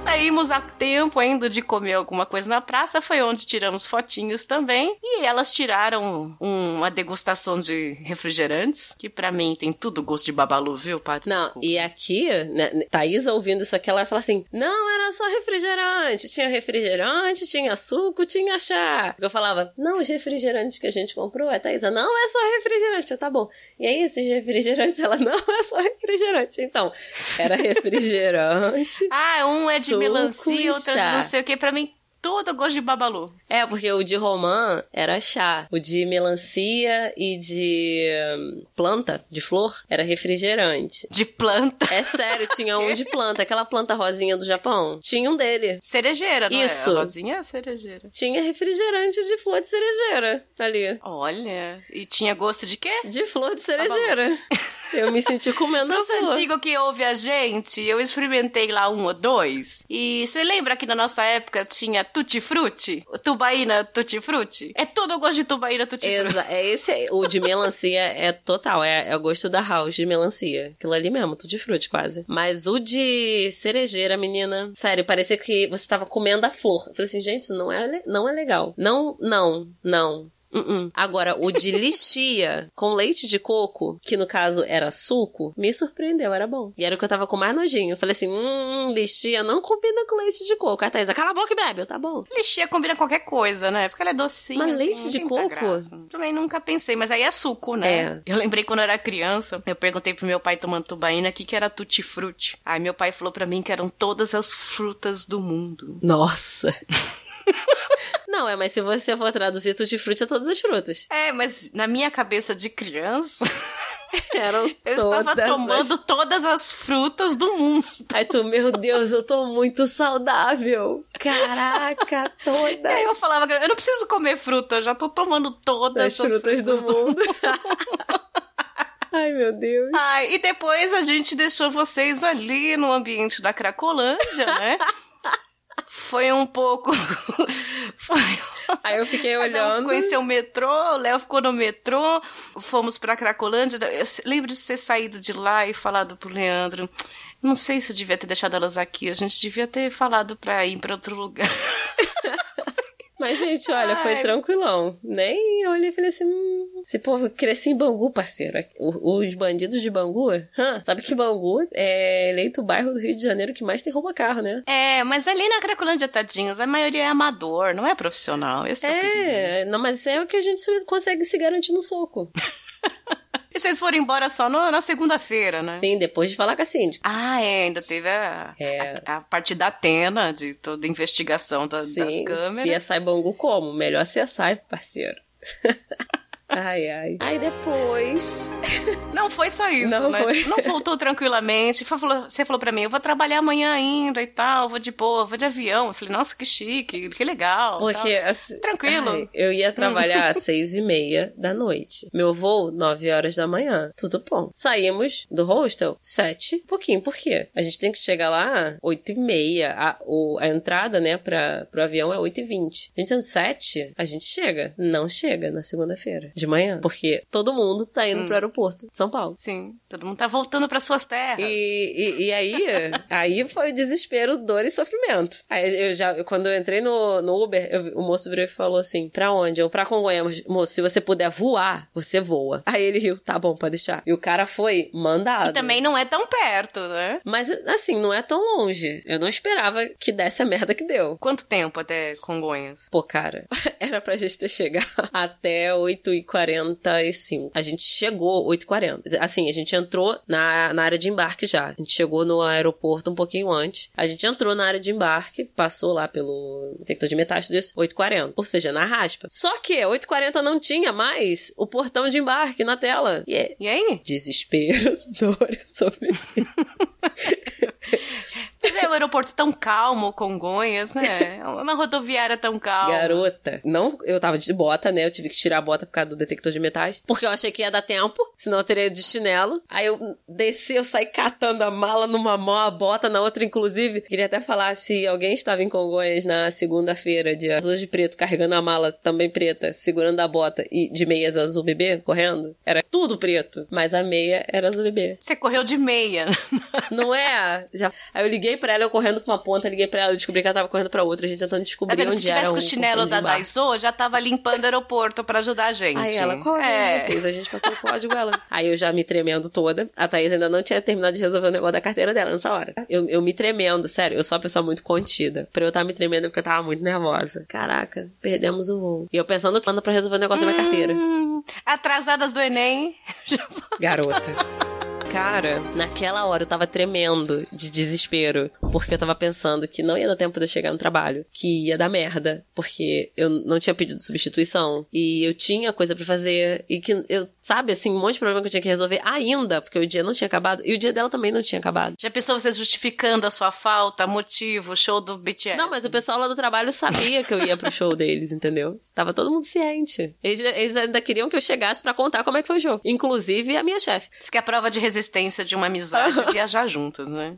Saímos a tempo ainda de comer alguma coisa na praça, foi onde tiramos fotinhos também. E elas tiraram uma degustação de refrigerantes, que para mim tem tudo gosto de babalu, viu, Paty? Não, Desculpa. e aqui, né, Thaís ouvindo isso aqui, ela fala assim: não, era só refrigerante. Tinha refrigerante, tinha suco, tinha chá. Eu falava: não, os refrigerantes que a gente comprou, a Thaís, não, é só refrigerante. Eu, tá bom. E aí, esses refrigerantes, ela, não, é só refrigerante. Então, era refrigerante. ah, um é de melancia, outra de não sei o que. Pra mim, tudo gosto de babalu. É, porque o de romã era chá. O de melancia e de hum, planta, de flor, era refrigerante. De planta? É sério, tinha um de planta. Aquela planta rosinha do Japão. Tinha um dele. Cerejeira, não Isso. é? Rosinha é cerejeira. Tinha refrigerante de flor de cerejeira ali. Olha, e tinha gosto de quê? De flor de cerejeira. Eu me senti comendo Para a os flor. antigos que ouve a gente, eu experimentei lá um ou dois. E você lembra que na nossa época tinha tutti frutti? Tubaína tutti frutti? É todo o gosto de tubaína tutti frutti. Exa é esse, o de melancia é total, é, é o gosto da house de melancia. Aquilo ali mesmo, tudo frutti quase. Mas o de cerejeira, menina, sério, parecia que você tava comendo a flor. Eu falei assim, gente, não é, não é legal. Não, não, não. Uh-uh. Agora, o de lixia com leite de coco, que no caso era suco, me surpreendeu, era bom. E era o que eu tava com mais nojinho. Eu falei assim: hum, lixia não combina com leite de coco. A Thaisa, cala a boca e bebe. Tá bom. Lixia combina qualquer coisa, né? Porque ela é docinha. Mas assim, leite de coco? Também nunca pensei, mas aí é suco, né? É. Eu lembrei quando eu era criança, eu perguntei pro meu pai tomando tubaína o que, que era tutti-frutti. Aí meu pai falou pra mim que eram todas as frutas do mundo. Nossa. Não, é, mas se você for traduzir tutti frutti a todas as frutas. É, mas na minha cabeça de criança, Eram eu estava tomando as... todas as frutas do mundo. Aí tu, meu Deus, eu tô muito saudável. Caraca, todas. Aí eu falava, eu não preciso comer fruta, eu já tô tomando todas as as frutas do mundo. Ai, meu Deus. Ai, e depois a gente deixou vocês ali no ambiente da Cracolândia, né? Foi um pouco. Foi. Aí eu fiquei olhando. conheceu o metrô, o Léo ficou no metrô, fomos pra Cracolândia. Eu lembro de ter saído de lá e falado pro Leandro. Não sei se eu devia ter deixado elas aqui, a gente devia ter falado pra ir pra outro lugar. Mas, gente, olha, foi Ai. tranquilão. Nem eu olhei e falei assim: hum, esse povo cresce em Bangu, parceiro. Os bandidos de Bangu, hã, sabe que Bangu é eleito o bairro do Rio de Janeiro que mais tem rouba carro, né? É, mas ali na Cracolândia, tadinhos, a maioria é amador, não é profissional. Esse é. É, não, mas é o que a gente se- consegue se garantir no soco. E vocês foram embora só no- na segunda-feira, né? Sim, depois de falar com a síndica. Ah, é, ainda teve a, É. a, a parte da Atena, de toda a investigação da- das Sim, câmeras. CSI Bangu como? Melhor CSI, parceiro. ai, ai. Aí depois. Não foi só isso, Não né? foi. Não voltou tranquilamente. Falou- Você falou pra mim, eu vou trabalhar amanhã ainda e tal, vou de boa, vou de avião. Eu falei, nossa, que chique, que legal. Porque, assim, Tranquilo. ai, eu ia trabalhar às seis e meia da noite. Meu voo, nove horas da manhã. Tudo bom. Saímos do hostel, sete, pouquinho. Por quê? A gente tem que chegar lá oito e meia. A, o- a entrada, né, pra, pro avião é oito e vinte. A gente às sete, a gente chega. Não chega na segunda-feira, de manhã. Porque todo mundo tá indo Hum. pro aeroporto de São Paulo. Sim, todo mundo tá voltando para suas terras. E, e, e aí, aí foi desespero, dor e sofrimento. Aí eu já, quando eu entrei no, no Uber, eu- o moço virou e falou assim: pra onde? Eu, pra Congonhas, moço, se você puder voar, você voa. Aí ele riu, tá bom, pode deixar. E o cara foi mandado. E também não é tão perto, né? Mas assim, não é tão longe. Eu não esperava que desse a merda que deu. Quanto tempo até Congonhas? Pô, cara, era pra gente ter chegado até 8 e 8h45. A gente chegou 8h40. Assim, a gente entrou na, na área de embarque já. A gente chegou no aeroporto um pouquinho antes. A gente entrou na área de embarque, passou lá pelo detector de metais, tudo isso, 8h40. Ou seja, na raspa. Só que 8h40 não tinha mais o portão de embarque na tela. E, é E aí? desespero, dor e sofrimento. Mas é um aeroporto tão calmo, Congonhas, né? Uma rodoviária tão calma. Garota, não, eu tava de bota, né? Eu tive que tirar a bota por causa do detector de metais. Porque eu achei que ia dar tempo, senão eu teria ido de chinelo. Aí eu desci, eu saí catando a mala numa mão, a bota na outra, inclusive. Queria até falar se alguém estava em Congonhas na segunda-feira, dia 12 de preto, carregando a mala também preta, segurando a bota e de meias azul bebê, correndo. Era tudo preto, mas a meia era azul bebê. Você correu de meia. Não é? Já... Aí eu liguei pra ela, eu correndo pra uma ponta, liguei pra ela, descobri que ela tava correndo pra outra, a gente tentando Tá descobrir vendo? onde Se era tivesse um com o chinelo de da. Daiso, já tava limpando o aeroporto pra ajudar a gente. Aí ela, qual é, é. vocês? A gente passou o código, ela. Aí eu já me tremendo toda. A Thaís ainda não tinha terminado de resolver o negócio da carteira dela nessa hora. Eu, eu me tremendo, sério. Eu sou uma pessoa muito contida. Pra eu estar me tremendo é porque eu tava muito nervosa. Caraca, perdemos o voo. E eu pensando que anda pra resolver o negócio da minha carteira. Hum, atrasadas do Enem. Garota. Cara, naquela hora eu tava tremendo de desespero, porque eu tava pensando que não ia dar tempo de eu chegar no trabalho, que ia dar merda, porque eu não tinha pedido substituição e eu tinha coisa pra fazer e que eu, sabe, assim, um monte de problema que eu tinha que resolver ainda, porque o dia não tinha acabado e o dia dela também não tinha acabado. Já pensou você justificando a sua falta, motivo, show do BTS? Não, mas o pessoal lá do trabalho sabia que eu ia pro show deles, entendeu? Tava todo mundo ciente. Eles, eles ainda queriam que eu chegasse pra contar como é que foi o show. Inclusive a minha chefe. Isso que é a prova de resistência de uma amizade viajar juntas, né?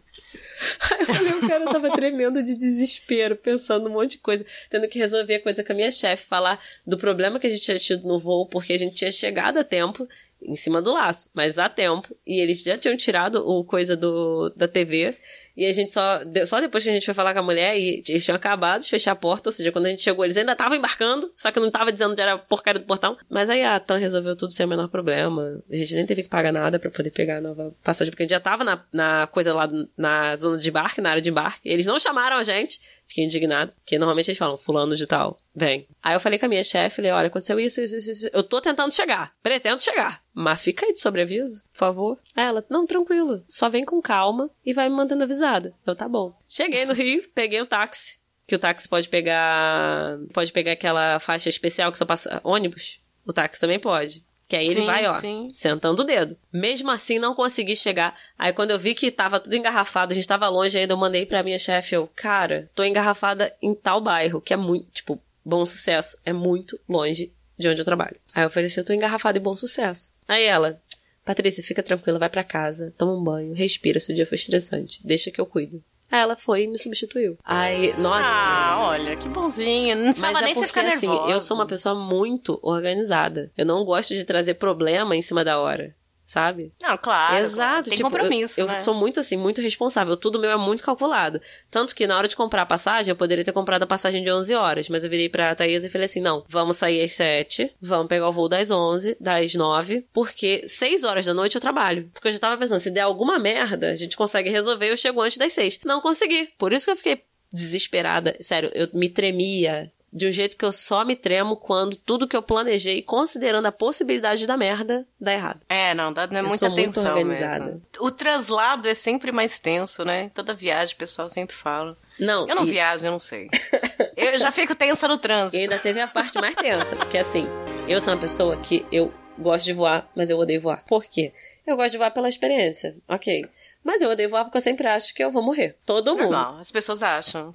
Eu falei, o cara tava tremendo de desespero, pensando um monte de coisa, tendo que resolver coisa com a minha chefe, falar do problema que a gente tinha tido no voo, porque a gente tinha chegado a tempo em cima do laço, mas a tempo, e eles já tinham tirado o coisa do, da TV. E a gente só. Só depois que a gente foi falar com a mulher e eles tinham acabado de fechar a porta, ou seja, quando a gente chegou, eles ainda estavam embarcando, só que não tava dizendo onde era a porcaria do portão. Mas aí a TAM resolveu tudo sem o menor problema. A gente nem teve que pagar nada pra poder pegar a nova passagem, porque a gente já tava na, na coisa lá na zona de embarque, na área de embarque. Eles não chamaram a gente. Fiquei indignado, porque normalmente eles falam, fulano de tal, vem. Aí eu falei com a minha chefe, falei, olha, aconteceu isso, isso, isso, isso. Eu tô tentando chegar, pretendo chegar. Mas fica aí de sobreaviso, por favor. Aí ela, não, tranquilo, só vem com calma e vai me mantendo avisada. Eu, tá bom. Cheguei no Rio, peguei um táxi, que o táxi pode pegar, pode pegar aquela faixa especial que só passa ônibus. O táxi também pode. Que aí ele Sim, vai, ó, sim. sentando o dedo. Mesmo assim, não consegui chegar. Aí quando eu vi que tava tudo engarrafado, a gente tava longe ainda, eu mandei pra minha chefe, eu, cara, tô engarrafada em tal bairro, que é muito, tipo, bom sucesso, é muito longe de onde eu trabalho. Aí eu falei assim, eu tô engarrafada em bom sucesso. Aí ela, Patrícia, fica tranquila, vai pra casa, toma um banho, respira, se o dia foi estressante, deixa que eu cuido. Aí ela foi e me substituiu. Aí, nossa. Ah, olha, que bonzinho. Não precisava Mas é nem você porque, ficar assim, nervosa. eu sou uma pessoa muito organizada. Eu não gosto de trazer problema em cima da hora, sabe? Não, claro. Exato, Tem tipo, compromisso, eu, eu né? sou muito assim, muito responsável. Tudo meu é muito calculado. Tanto que na hora de comprar a passagem, eu poderia ter comprado a passagem de 11 horas, mas eu virei pra Thaís e falei assim: não, vamos sair às 7, vamos pegar o voo das 11, das 9, porque 6 horas da noite eu trabalho. Porque eu já tava pensando, se der alguma merda, a gente consegue resolver eu chego antes das 6. Não consegui. Por isso que eu fiquei desesperada. Sério, eu me tremia. De um jeito que eu só me tremo quando tudo que eu planejei, considerando a possibilidade da merda, dá errado. É, não, dá, não é Eu muita sou muito atenção organizada. mesmo. O translado é sempre mais tenso, né? Toda viagem o pessoal sempre fala. Não, Eu não e- viajo, eu não sei. eu já fico tensa no E trânsito. ainda teve a parte mais tensa, porque assim, eu sou uma pessoa que eu gosto de voar, mas eu odeio voar. Por quê? Eu gosto de voar pela experiência, ok. Mas eu odeio voar porque eu sempre acho que eu vou morrer. Todo mundo. Normal, as pessoas acham.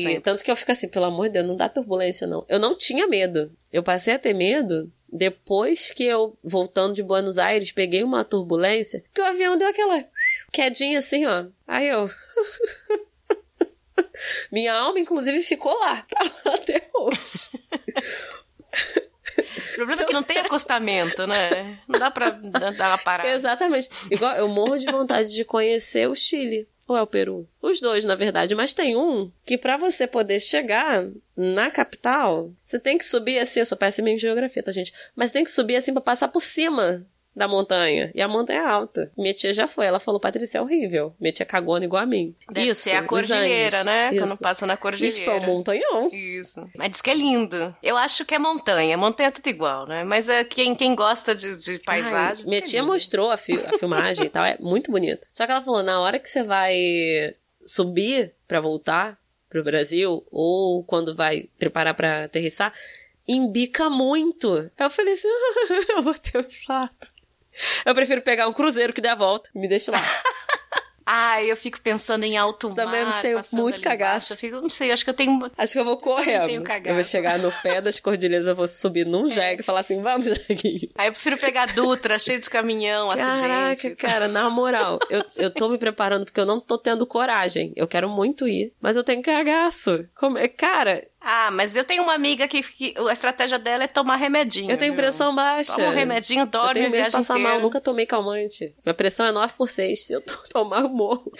Sempre. tanto que eu fico assim, pelo amor de Deus, não dá turbulência, não. Eu não tinha medo. Eu passei a ter medo depois que eu, voltando de Buenos Aires, peguei uma turbulência, que o avião deu aquela quedinha assim, ó. Aí eu. Minha alma, inclusive, ficou lá. Tá lá até hoje. O problema é que não tem acostamento, né? Não dá pra dar uma parada. Exatamente. Igual eu morro de vontade de conhecer o Chile. Ou é o Peru? Os dois, na verdade. Mas tem um que pra você poder chegar na capital, você tem que subir assim. Eu sou péssima em geografia, tá, gente? Mas tem que subir assim pra passar por cima da montanha. E a montanha é alta. Minha tia já foi. Ela falou, Patrícia, é horrível. Minha tia cagona igual a mim. Deve Isso, ser a cordilheira, né? Isso. Quando passa na E, cordilheira. tipo, é um montanhão. Isso. Mas diz que é lindo. Eu acho que é montanha. Montanha é tudo igual, né? Mas é quem, quem gosta de, de paisagem. Ai, minha é tia lindo. mostrou a, fi- a filmagem e tal, é muito bonito. Só que ela falou, na hora que você vai subir pra voltar pro Brasil, ou quando vai preparar pra aterrissar, embica muito. Aí eu falei assim, eu vou ter um chato. Eu prefiro pegar um cruzeiro que dê a volta, me deixa lá. Ah, eu fico pensando em alto Também mar, tenho passando muito cagaço. embaixo. Eu fico, não sei, acho que eu tenho... Acho que eu vou correndo. tenho Eu cagaço. vou chegar no pé das cordilheiras, eu vou subir num jegue e falar assim, vamos, jeguinho. Aí eu prefiro pegar Dutra, cheio de caminhão, Caraca, acidente. cara, na moral, eu, eu tô me preparando porque eu não tô tendo coragem. Eu quero muito ir, mas eu tenho cagaço. Como, é, cara, Ah, mas eu tenho uma amiga que, que a estratégia dela é tomar remedinho. eu tenho viu? pressão baixa. Toma um remedinho, eu dorme tenho a medo de passar inteira. mal, nunca tomei calmante. Minha pressão é 9 por 6. Se eu to- tomar, eu morro.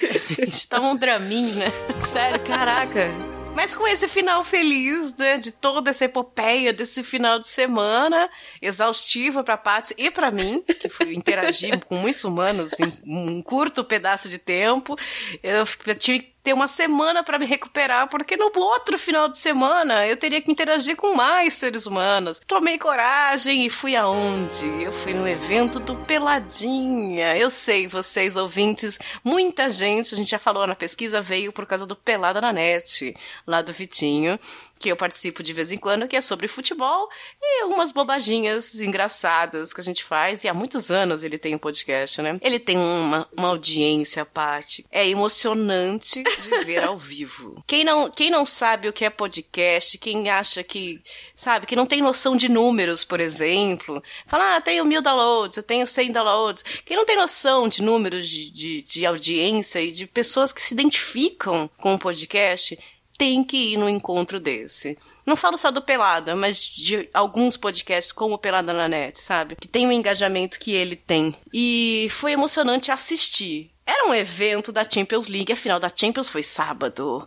Toma um Dramin, né? Sério, caraca. Mas com esse final feliz, né, de toda essa epopeia desse final de semana, exaustivo pra Patsy e pra mim, que fui interagir com muitos humanos em um curto pedaço de tempo, eu, eu tive que ter uma semana pra me recuperar, porque no outro final de semana eu teria que interagir com mais seres humanos. Tomei coragem e fui aonde? Eu fui no evento do Peladinha. Eu sei, vocês ouvintes, muita gente, a gente já falou na pesquisa, veio por causa do Pelada na Net, lá do Vitinho, que eu participo de vez em quando, que é sobre futebol e umas bobaginhas engraçadas que a gente faz. E há muitos anos ele tem um podcast, né? Ele tem uma, uma audiência, Paty. É emocionante de ver ao vivo. Quem não, quem não sabe o que é podcast, quem acha que, sabe, que não tem noção de números, por exemplo, fala, ah, tenho mil downloads, eu tenho cem downloads. Quem não tem noção de números de, de, de audiência e de pessoas que se identificam com o podcast, tem que ir no encontro desse. Não falo só do Pelada, mas de alguns podcasts como Pelada na Net, sabe? Que tem o engajamento que ele tem. E foi emocionante assistir. Era um evento da Champions League, a final da Champions foi sábado.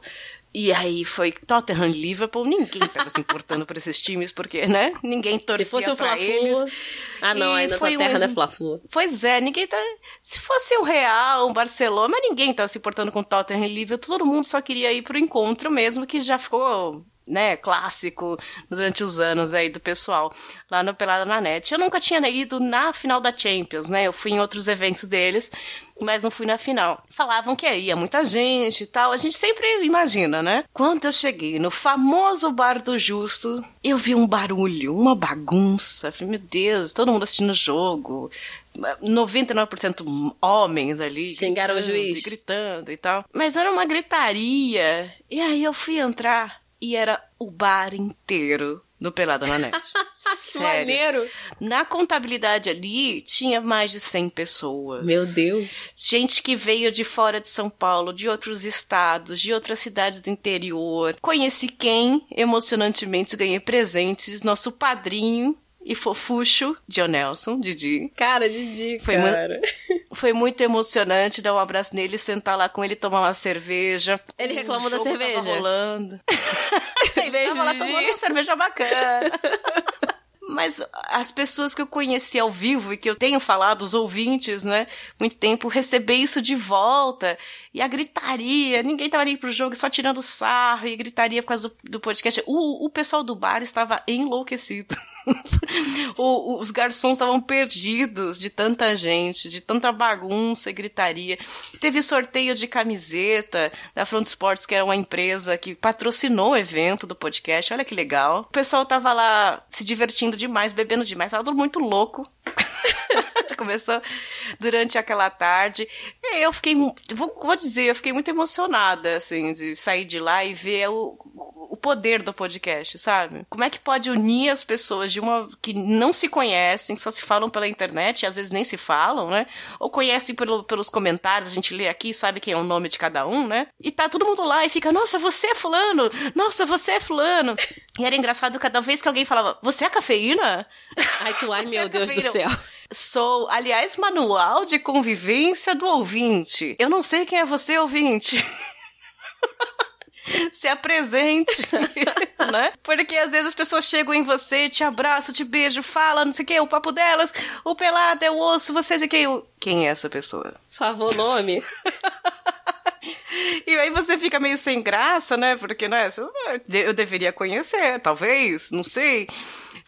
E aí foi Tottenham e Liverpool, ninguém tava se importando por esses times, porque, né? Ninguém torcia Se fosse o pra eles. Ah, não, E aí na foi terra um- não é Fla-Flu. Pois é, ninguém tá. Se fosse o Real, um Barcelona, ninguém tá se importando com Tottenham e Liverpool. Todo mundo só queria ir pro encontro mesmo, que já ficou, né, clássico durante os anos aí do pessoal lá no Pelada na Net. Eu nunca tinha ido na final da Champions, né? Eu fui em outros eventos deles, mas não fui na final. Falavam que ia muita gente e tal. A gente sempre imagina, né? Quando eu cheguei no famoso Bar do Justo, eu vi um barulho, uma bagunça. Falei, meu Deus, todo mundo assistindo o jogo. 99% homens ali. Xingaram o gritando juiz. e Gritando e tal. Mas era uma gritaria. E aí eu fui entrar e era o bar inteiro do Pelada na Net. Que Sério. maneiro. Na contabilidade ali, tinha mais de 100 pessoas. Meu Deus. Gente que veio de fora de São Paulo, de outros estados, de outras cidades do interior. Conheci quem, emocionantemente, ganhei presentes. Nosso padrinho e fofucho, John Nelson, Didi. Cara, Didi, Foi mu- cara. Foi muito emocionante dar um abraço nele, sentar lá com ele, tomar uma cerveja. Ele reclamou da jogo tava cerveja? rolando. ele Beijo, tava lá Didi. tomando uma cerveja bacana. Mas as pessoas que eu conheci ao vivo e que eu tenho falado, os ouvintes, né, muito tempo, receber isso de volta. E a gritaria, ninguém tava nem pro jogo, só tirando sarro e gritaria por causa do, do podcast. O, o pessoal do bar estava enlouquecido. O- os garçons estavam perdidos de tanta gente, de tanta bagunça e gritaria. Teve sorteio de camiseta da Front Sports, que era uma empresa que patrocinou o evento do podcast. Olha que legal. O pessoal tava lá se divertindo demais, bebendo demais. Tava todo muito louco. Começou durante aquela tarde. Eu fiquei, vou, vou dizer, eu fiquei muito emocionada, assim, de sair de lá e ver o, o poder do podcast, sabe? Como é que pode unir as pessoas de uma que não se conhecem, que só se falam pela internet, e às vezes nem se falam, né? Ou conhecem pelo- pelos comentários, a gente lê aqui, sabe quem é o nome de cada um, né? E tá todo mundo lá e fica, nossa, você é fulano! Nossa, você é fulano! E era engraçado cada vez que alguém falava, você é cafeína? Ai, tu, ai, meu é Deus do céu. Sou, aliás, manual de convivência do ouvinte. Eu não sei quem é você, ouvinte. se apresente, né? Porque às vezes as pessoas chegam em você, te abraçam, te beijam, falam, não sei o que, o papo delas, o pelado é o osso, vocês e quem? Quem é essa pessoa? Favor nome. E aí você fica meio sem graça, né? Porque, né? Eu deveria conhecer, talvez, não sei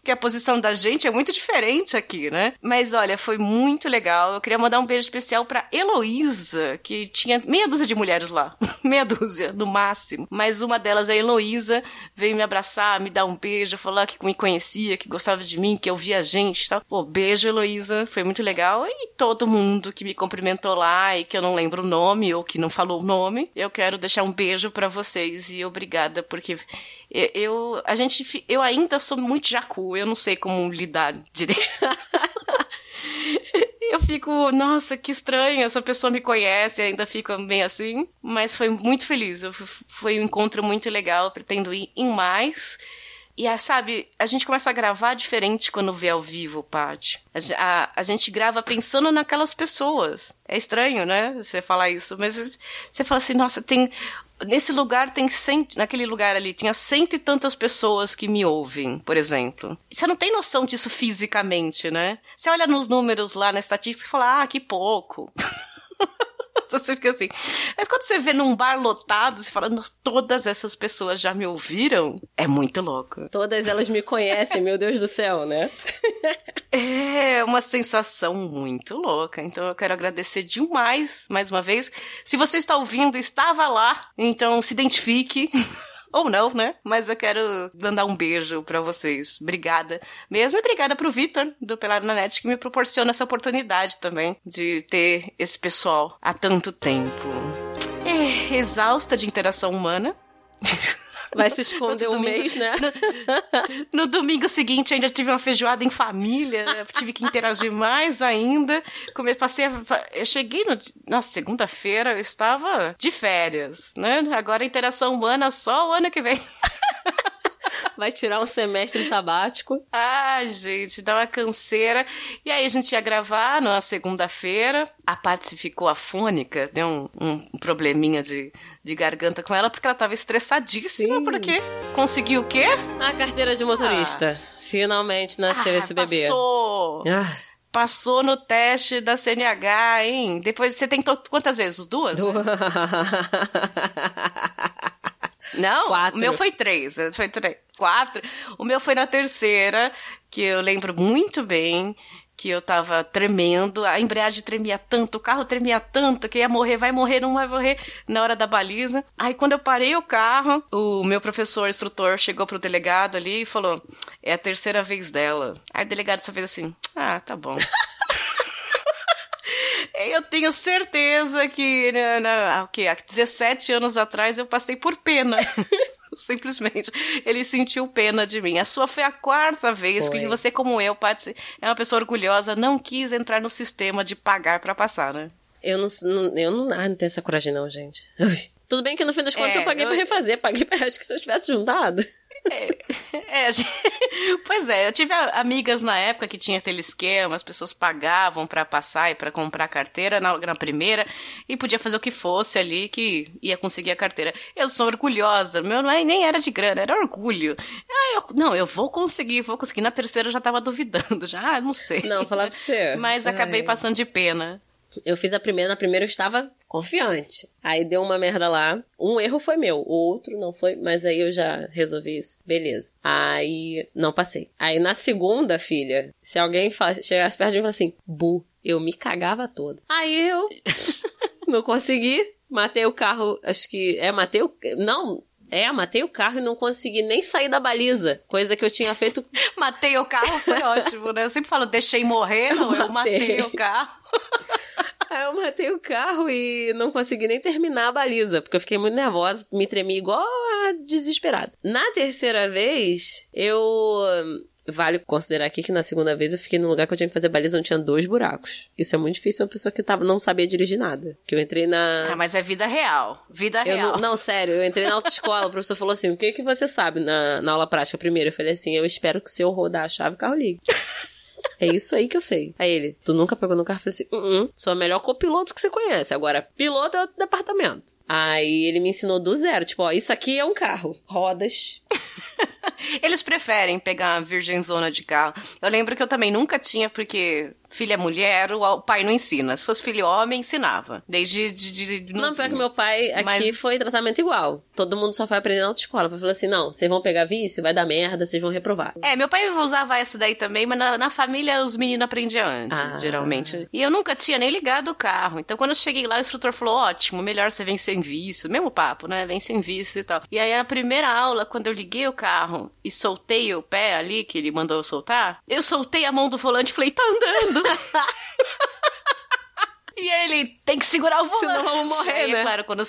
que a posição da gente é muito diferente aqui, né? Mas olha, foi muito legal. Eu queria mandar um beijo especial pra Heloísa, que tinha meia dúzia de mulheres lá. meia dúzia, no máximo. Mas uma delas, a Heloísa, veio me abraçar, me dar um beijo, falar que me conhecia, que gostava de mim, que eu via a gente e tal. Pô, beijo, Heloísa. Foi muito legal. E todo mundo que me cumprimentou lá e que eu não lembro o nome ou que não falou o nome, eu quero deixar um beijo para vocês e obrigada, porque eu, a gente, eu ainda sou muito jacu, eu não sei como lidar direito. eu fico, nossa, que estranho, essa pessoa me conhece, ainda fico bem assim. Mas foi muito feliz, foi um encontro muito legal, pretendo ir em mais. E, a, sabe, a gente começa a gravar diferente quando vê ao vivo, Paty. A, a, a, gente grava pensando naquelas pessoas. É estranho, né? Você falar isso, mas você fala assim, nossa, tem nesse lugar tem cento, naquele lugar ali tinha cento e tantas pessoas que me ouvem, por exemplo. Você não tem noção disso fisicamente, né? Você olha nos números lá na estatística e fala, ah, que pouco. você fica assim. Mas quando você vê num bar lotado, você fala, todas essas pessoas já me ouviram, é muito louco. Todas elas me conhecem, meu Deus do céu, né? é uma sensação muito louca. Então eu quero agradecer demais, mais uma vez. Se você está ouvindo, estava lá, então se identifique. Ou não, né? Mas eu quero mandar um beijo para vocês. Obrigada. Mesmo e obrigada pro Vitor, do Pelar na Net, que me proporciona essa oportunidade também de ter esse pessoal há tanto tempo. É, exausta de interação humana. Vai se esconder um mês, né? No, no, domingo seguinte ainda tive uma feijoada em família, né? tive que interagir mais ainda. Come, passei eu cheguei no, na segunda-feira, eu estava de férias, né? Agora interação humana só o ano que vem. Vai tirar um semestre sabático. Ah, gente, dá uma canseira. E aí a gente ia gravar na segunda-feira. A Patsy ficou afônica, deu um, um probleminha de, de garganta com ela, porque ela tava estressadíssima, Sim. porque conseguiu o quê? A carteira de motorista. Ah. Finalmente nasceu ah, esse bebê. Passou! Ah. Passou no teste da CNH, hein? Depois você tentou quantas vezes? Duas? Duas. Né? Não, Quatro. o meu foi três. Foi três. Quatro. O meu foi na terceira, que eu lembro muito bem que eu tava tremendo, a embreagem tremia tanto, o carro tremia tanto, que ia morrer, vai morrer, não vai morrer na hora da baliza. Aí quando eu parei o carro, o meu professor, instrutor, chegou pro delegado ali e falou: é a terceira vez dela. Aí o delegado só fez assim: ah, tá bom. Eu tenho certeza que na, na, okay, há 17 anos atrás eu passei por pena. Simplesmente. Ele sentiu pena de mim. A sua foi a quarta vez foi. que você, como eu, Patsy, é uma pessoa orgulhosa, não quis entrar no sistema de pagar para passar, né? Eu não, não, eu não, ah, não tenho essa coragem, não, gente. Tudo bem que no fim das contas é, eu paguei eu... pra refazer, paguei pra. Acho que se eu tivesse juntado. É, é, gente, pois é, eu tive amigas na época que tinha aquele esquema, as pessoas pagavam para passar e para comprar carteira na, na, primeira e podia fazer o que fosse ali que ia conseguir a carteira. Eu sou orgulhosa, meu não é, nem era de grana, era orgulho. Ah, eu, não, eu vou conseguir, vou conseguir. Na terceira eu já tava duvidando, já, ah, não sei. Não, falar pra você. Mas acabei Ai. passando de pena. Eu fiz a primeira, na primeira eu estava confiante. Aí deu uma merda lá. Um erro foi meu, o outro não foi, mas aí eu já resolvi isso. Beleza. Aí não passei. Aí na segunda, filha, se alguém chegasse perto de mim e falasse assim, bu, eu me cagava toda. Aí eu não consegui. Matei o carro, acho que. É, matei o. Não, é, matei o carro e não consegui nem sair da baliza. Coisa que eu tinha feito. matei o carro foi ótimo, né? Eu sempre falo, deixei morrer, não, matei, eu matei o carro. Aí eu matei o carro e não consegui nem terminar a baliza, porque eu fiquei muito nervosa, me tremi igual a desesperado. Na terceira vez, eu Vale considerar aqui que na segunda vez eu fiquei num lugar que eu tinha que fazer baliza onde tinha dois buracos. Isso é muito difícil uma pessoa que tava, não sabia dirigir nada. Que eu entrei na. Ah, mas é vida real. Vida eu real. Não, não, sério, eu entrei na autoescola, o professor falou assim: o que que você sabe na, na aula prática primeiro? Eu falei assim: eu espero que se eu rodar a chave, o carro ligue. É isso aí que eu sei. Aí ele, tu nunca pegou no carro? Eu falei assim, uh, -uh sou o melhor copiloto que você conhece. Agora, piloto é outro departamento. Aí ele me ensinou do zero, tipo, ó, isso aqui é um carro. Rodas. Eles preferem pegar a virgem zona de carro. Eu lembro que eu também nunca tinha, porque filha mulher, o pai não ensina. Se fosse filho homem, ensinava. Desde. De, de, não, foi que meu pai aqui Mas... foi tratamento igual. Todo mundo só foi aprender na autoescola. Falou assim: não, vocês vão pegar vício, vai dar merda, vocês vão reprovar. É, meu pai usava essa daí também, mas na, na família os meninos aprendiam antes, ah. geralmente. E eu nunca tinha nem ligado o carro. Então quando eu cheguei lá, o instrutor falou: ótimo, melhor você vem sem vício. Mesmo papo, né? Vem sem vício e tal. E aí na primeira aula, quando eu liguei o carro e soltei o pé ali, que ele mandou eu soltar, eu soltei a mão do volante e falei: tá andando. E ele tem que segurar o volante. Senão vamos morrer, aí, né? Claro, quando eu,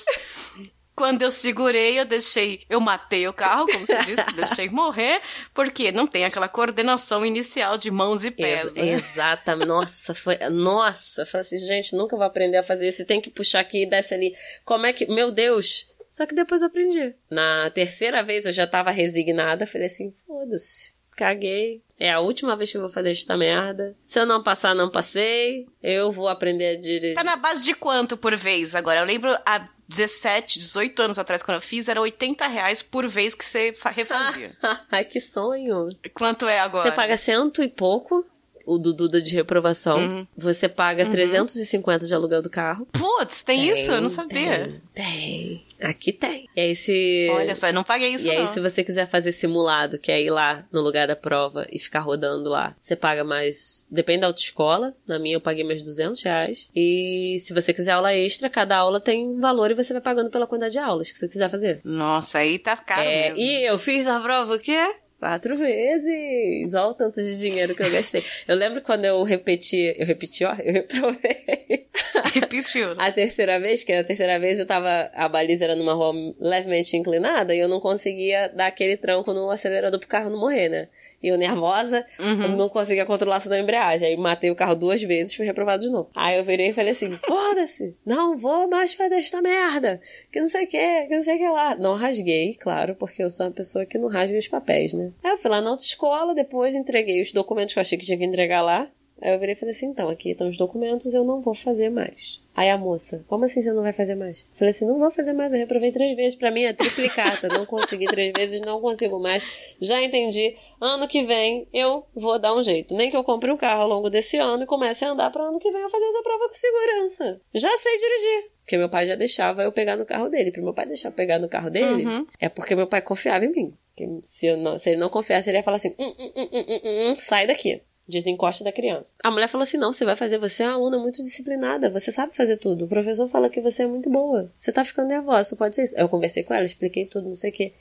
quando eu segurei, eu deixei, eu matei o carro, como você disse, deixei morrer, porque não tem aquela coordenação inicial de mãos e pés. Ex né? Exatamente. Nossa, foi, nossa, falei assim, gente, nunca vou aprender a fazer isso. Tem que puxar aqui e desce ali. Como é que, meu Deus. Só que depois eu aprendi. Na terceira vez eu já tava resignada, falei assim, foda-se caguei. É a última vez que eu vou fazer esta merda. Se eu não passar, não passei. Eu vou aprender a dirigir. Tá na base de quanto por vez agora? Eu lembro há 17, 18 anos atrás, quando eu fiz, era 80 reais por vez que você refazia. Ai, que sonho. Quanto é agora? Você paga cento e pouco o do Duda de reprovação. Uhum. Você paga uhum. 350 de aluguel do carro. Putz, tem, tem isso? Eu não sabia. Tem, tem. Aqui tem. E aí se... Olha só, eu não paguei isso E não. aí se você quiser fazer simulado, que é ir lá no lugar da prova e ficar rodando lá, você paga mais... Depende da autoescola. Na minha eu paguei mais 200 reais. E se você quiser aula extra, cada aula tem um valor e você vai pagando pela quantidade de aulas que você quiser fazer. Nossa, aí tá caro é, mesmo. E eu fiz a prova o quê? Quatro vezes! Olha o tanto de dinheiro que eu gastei. Eu lembro quando eu repeti, eu repeti, ó, eu reprovei. Repetiu. Né? A terceira vez, que a terceira vez eu tava, a baliza era numa rua levemente inclinada e eu não conseguia dar aquele tranco no acelerador pro carro não morrer, né? E eu nervosa, uhum. não conseguia controlar a da embreagem. Aí matei o carro duas vezes, fui reprovado de novo. Aí eu virei e falei assim: foda-se, não vou mais fazer esta merda, que não sei o que, que não sei o que lá. Não rasguei, claro, porque eu sou uma pessoa que não rasga os papéis, né? Aí eu fui lá na autoescola, depois entreguei os documentos que eu achei que tinha que entregar lá. Aí eu virei e falei assim: então, aqui estão os documentos, eu não vou fazer mais. Aí a moça, como assim você não vai fazer mais? Falei assim: não vou fazer mais, eu reprovei três vezes, pra mim é triplicata, não consegui três vezes, não consigo mais. Já entendi. Ano que vem eu vou dar um jeito. Nem que eu compre um carro ao longo desse ano e comece a andar para ano que vem eu fazer essa prova com segurança. Já sei dirigir. Porque meu pai já deixava eu pegar no carro dele. Para meu pai deixar eu pegar no carro dele, uhum. é porque meu pai confiava em mim. Se, não, se, ele não confiasse, ele ia falar assim: hum, hum, hum, sai daqui. Desencoste da criança. A mulher falou assim: não, você vai fazer, você é uma aluna muito disciplinada, você sabe fazer tudo. O professor fala que você é muito boa. Você tá ficando nervosa, pode ser isso. Eu conversei com ela, expliquei tudo, não sei o quê.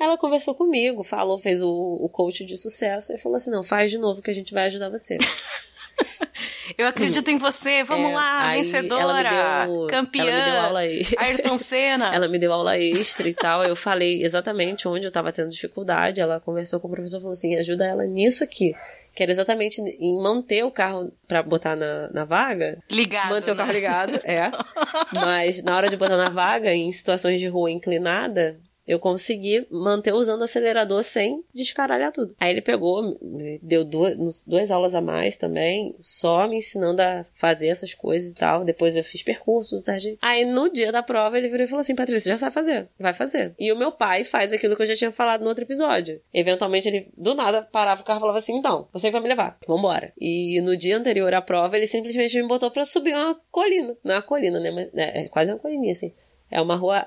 Ela conversou comigo, falou, fez o, o coach de sucesso e falou assim: não, faz de novo que a gente vai ajudar você. Eu acredito em você, vamos é, lá, vencedora, ela deu, campeã, ela me deu aula Ayrton Senna. ela me deu aula extra e tal. Eu falei exatamente onde eu tava tendo dificuldade. Ela conversou com o professor e falou assim: ajuda ela nisso aqui que era exatamente em manter o carro para botar na, na vaga. Ligado. Manter né? o carro ligado, é. Mas na hora de botar na vaga, em situações de rua inclinada, eu consegui manter usando o acelerador sem descaralhar tudo. Aí ele pegou, deu duas, duas aulas a mais também, só me ensinando a fazer essas coisas e tal. Depois eu fiz percurso, certinho. Aí no dia da prova ele virou e falou assim: Patrícia, já sabe fazer, vai fazer. E o meu pai faz aquilo que eu já tinha falado no outro episódio. Eventualmente ele, do nada, parava o carro e falava assim: então, você vai me levar, vambora. E no dia anterior à prova ele simplesmente me botou para subir uma colina. Não é uma colina, né? Mas é, é quase uma colininha assim. É uma rua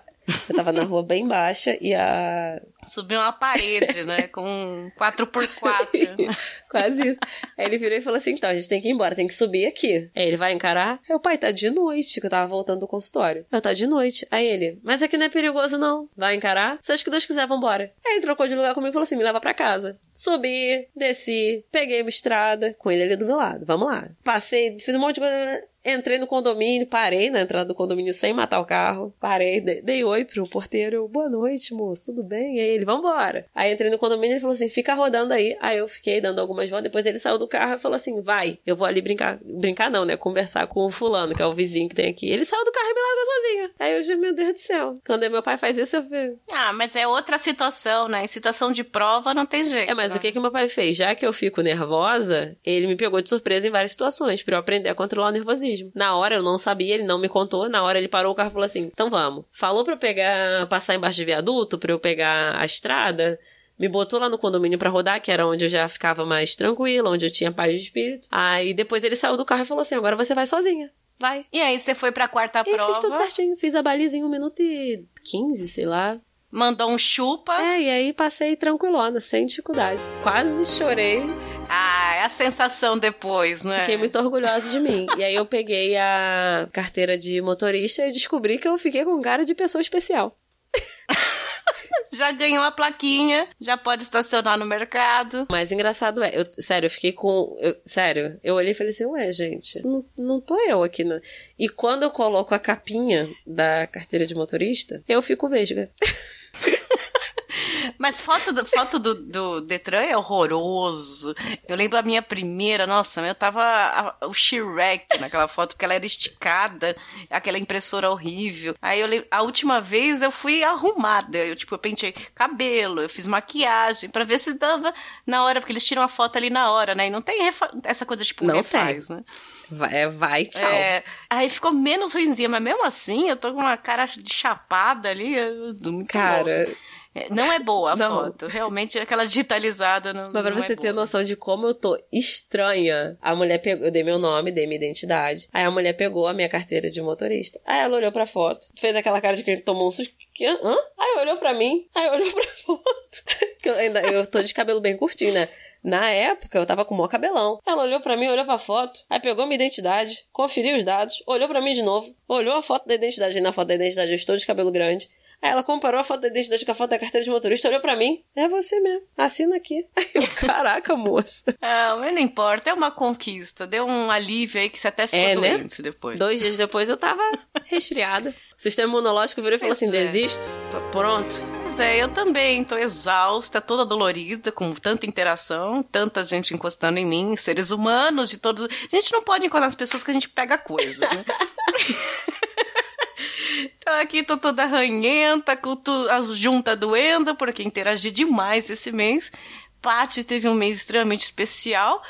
eu tava na rua bem baixa e a. Subiu uma parede, né? Com 4x4. Quase isso. Aí ele virou e falou assim: então, a gente tem que ir embora, tem que subir aqui. Aí ele vai encarar. Aí o pai tá de noite, que eu tava voltando do consultório. Eu tá de noite. Aí ele, mas aqui não é perigoso, não. Vai encarar? Seja que Deus quiser, vambora. Aí ele trocou de lugar comigo e falou assim: me leva pra casa. Subi, desci, peguei uma estrada com ele ali do meu lado. Vamos lá. Passei, fiz um monte de coisa. Entrei no condomínio, parei na entrada do condomínio sem matar o carro. Parei, dei, dei oi pro porteiro. Eu, boa noite, moço, tudo bem? E aí ele, vambora. Aí entrei no condomínio e ele falou assim: fica rodando aí. Aí eu fiquei dando algumas voltas. Depois ele saiu do carro e falou assim: vai, eu vou ali brincar. Brincar não, né? Conversar com o fulano, que é o vizinho que tem aqui. Ele saiu do carro e me largou sozinho. Aí eu disse: meu Deus do céu. Quando meu pai faz isso, eu fico. Ah, mas é outra situação, né? Em situação de prova não tem jeito. É, mas né? o que que meu pai fez? Já que eu fico nervosa, ele me pegou de surpresa em várias situações pra eu aprender a controlar o nervosismo. Na hora eu não sabia, ele não me contou. Na hora ele parou o carro e falou assim: então vamos. Falou pra eu pegar, passar embaixo de viaduto, pra eu pegar a estrada. Me botou lá no condomínio pra rodar, que era onde eu já ficava mais tranquila, onde eu tinha paz de espírito. Aí depois ele saiu do carro e falou assim: agora você vai sozinha. Vai. E aí você foi pra quarta E prova, fiz tudo certinho. Fiz a baliza em 1 minuto e 15, sei lá. mandou um chupa. É, e aí passei tranquilona, sem dificuldade. Quase chorei. Ah, é a sensação depois, né? Fiquei muito orgulhosa de mim. E aí eu peguei a carteira de motorista e descobri que eu fiquei com cara de pessoa especial. Já ganhou a plaquinha, já pode estacionar no mercado. O mais engraçado é, eu, sério, eu fiquei com. eu- sério, eu olhei e falei assim, ué, gente, não, não tô eu aqui, né? E quando eu coloco a capinha da carteira de motorista, eu fico vesga. Mas foto do, foto do, do Detran é horroroso. Eu lembro a minha primeira, nossa, eu tava a- o Shrek naquela foto, porque ela era esticada, aquela impressora horrível. Aí eu a última vez eu fui arrumada. Eu, tipo, eu pentei cabelo, eu fiz maquiagem, pra ver se dava na hora, porque eles tiram a foto ali na hora, né? E não tem essa coisa, tipo, Não refaz, né? Vai, é, vai tchau. É, aí ficou menos ruimzinha, mas mesmo assim, eu tô com uma cara de chapada ali, eu- muito Cara, louca. É, Não é boa a Não. foto. Realmente, aquela digitalizada não, Mas pra não você é ter boa. noção de como eu tô estranha, a mulher pegou, eu dei meu nome, dei minha identidade. Aí a mulher pegou a minha carteira de motorista. Aí ela olhou pra foto, fez aquela cara de quem tomou um susto. Que, hã? Aí olhou pra mim, aí olhou pra foto. Que eu, ainda, eu tô de cabelo bem curtinho, né? Na época, eu tava com o maior cabelão. Ela olhou pra mim, olhou pra foto, aí pegou minha identidade, conferiu os dados, olhou pra mim de novo, olhou a foto da identidade, e na foto da identidade eu estou de cabelo grande. Aí ela comparou a foto da identidade com a foto da carteira de motorista, olhou pra mim. É você mesmo. Assina aqui. Eu, caraca, moça. Ah, mas não importa, é uma conquista. Deu um alívio aí que você até ficou É, né? doente depois. Dois dias depois eu tava resfriada. O sistema imunológico virou e falou assim: é. desisto. P- Pronto. Pois é, eu também tô exausta, toda dolorida, com tanta interação, tanta gente encostando em mim, seres humanos de todos. A gente não pode encostar nas pessoas que a gente pega coisas, né? Então aqui tô toda ranhenta, com as juntas doendo, porque interagi demais esse mês. Paty teve um mês extremamente especial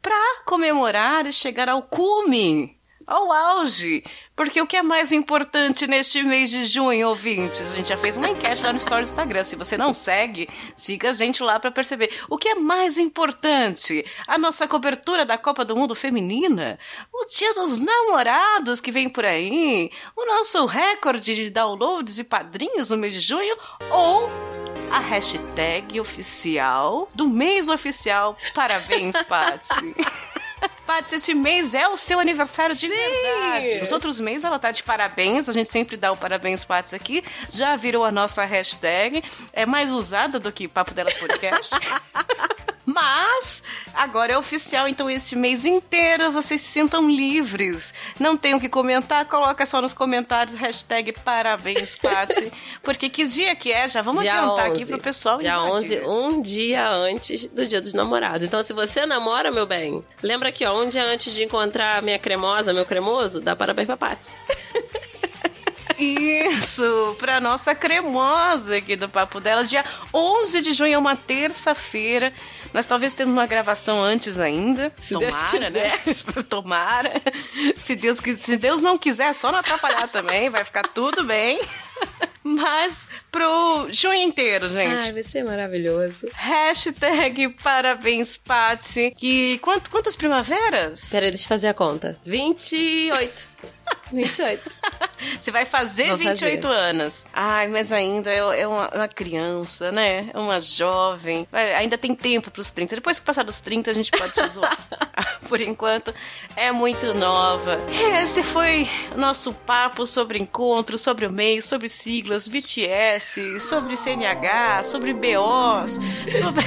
pra comemorar e chegar ao cume, ao auge. Porque o que é mais importante neste mês de junho, ouvintes? A gente já fez uma enquete lá no Story do Instagram. Se você não segue, siga a gente lá pra perceber. O que é mais importante? A nossa cobertura da Copa do Mundo Feminina? O Dia dos Namorados que vem por aí? O nosso recorde de downloads e padrinhos no mês de junho? Ou a hashtag oficial do mês oficial? Parabéns, Patsy! Paty, esse mês é o seu aniversário de verdade. Nos outros meses ela tá de parabéns, a gente sempre dá o parabéns, Paty, aqui. Já virou a nossa hashtag, é mais usada do que Papo Delas Podcast. Mas agora é oficial, então esse mês inteiro vocês se sintam livres. Não tem o que comentar, coloca só nos comentários hashtag parabéns, Paty. Porque que dia que é? Já vamos dia adiantar 11. aqui pro pessoal Dia invadir. 11, um dia antes do dia dos namorados. Então, se você namora, meu bem, lembra aqui, ó, um dia antes de encontrar a minha cremosa, meu cremoso, dá parabéns pra Paty. Isso, pra nossa cremosa aqui do Papo Delas. Dia 11 de junho é uma terça-feira. Nós talvez temos uma gravação antes ainda. Se Tomara, Deus quiser. né? Tomara. Se Deus, se Deus não quiser, é só não atrapalhar também. Vai ficar tudo bem. Mas pro junho inteiro, gente. Ai, vai ser maravilhoso. Hashtag parabéns, Patsy. Que quant- quantas primaveras? Peraí, deixa eu fazer a conta. 28. 28. Você vai fazer Vou 28 fazer. anos. Ai, mas ainda é, é uma, uma criança, né? É uma jovem. Ainda tem tempo pros 30. Depois que passar dos 30, a gente pode te zoar. por enquanto, é muito nova. Esse foi o nosso papo sobre encontros, sobre o mês, sobre siglas, BTS, sobre CNH, sobre BOs, sobre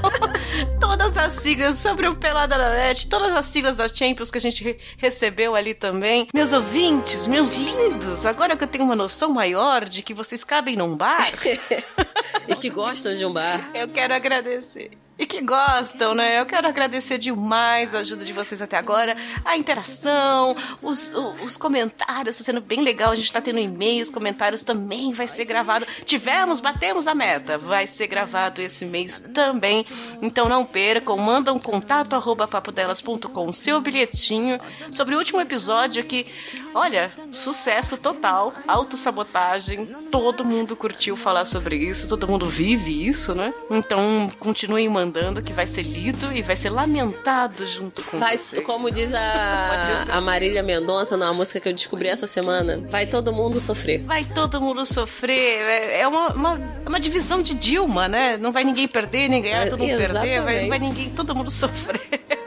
todas as siglas, sobre o Pelada na Net, todas as siglas da Champions que a gente recebeu ali também. Meus ouvintes, meus lindos, agora que eu tenho uma noção maior de que vocês cabem num bar. e que gostam de um bar. Eu quero agradecer e que gostam, né? Eu quero agradecer demais a ajuda de vocês até agora, a interação, os, os comentários, está sendo bem legal. A gente está tendo e-mails, comentários também vai ser gravado. Tivemos, batemos a meta, vai ser gravado esse mês também. Então não percam, manda um contato arroba papodelas.com, seu bilhetinho sobre o último episódio que, olha, sucesso total, autossabotagem, todo mundo curtiu falar sobre isso, todo mundo vive isso, né? Então continuem mandando mandando que vai ser lido e vai ser lamentado junto com vai, você. Como diz a, a Marília Mendonça numa música que eu descobri essa semana, vai todo mundo sofrer. Vai todo mundo sofrer. É, é uma, uma, uma divisão de Dilma, né? Não vai ninguém perder, nem ganhar, todo mundo perder. Vai, vai ninguém, todo mundo sofrer.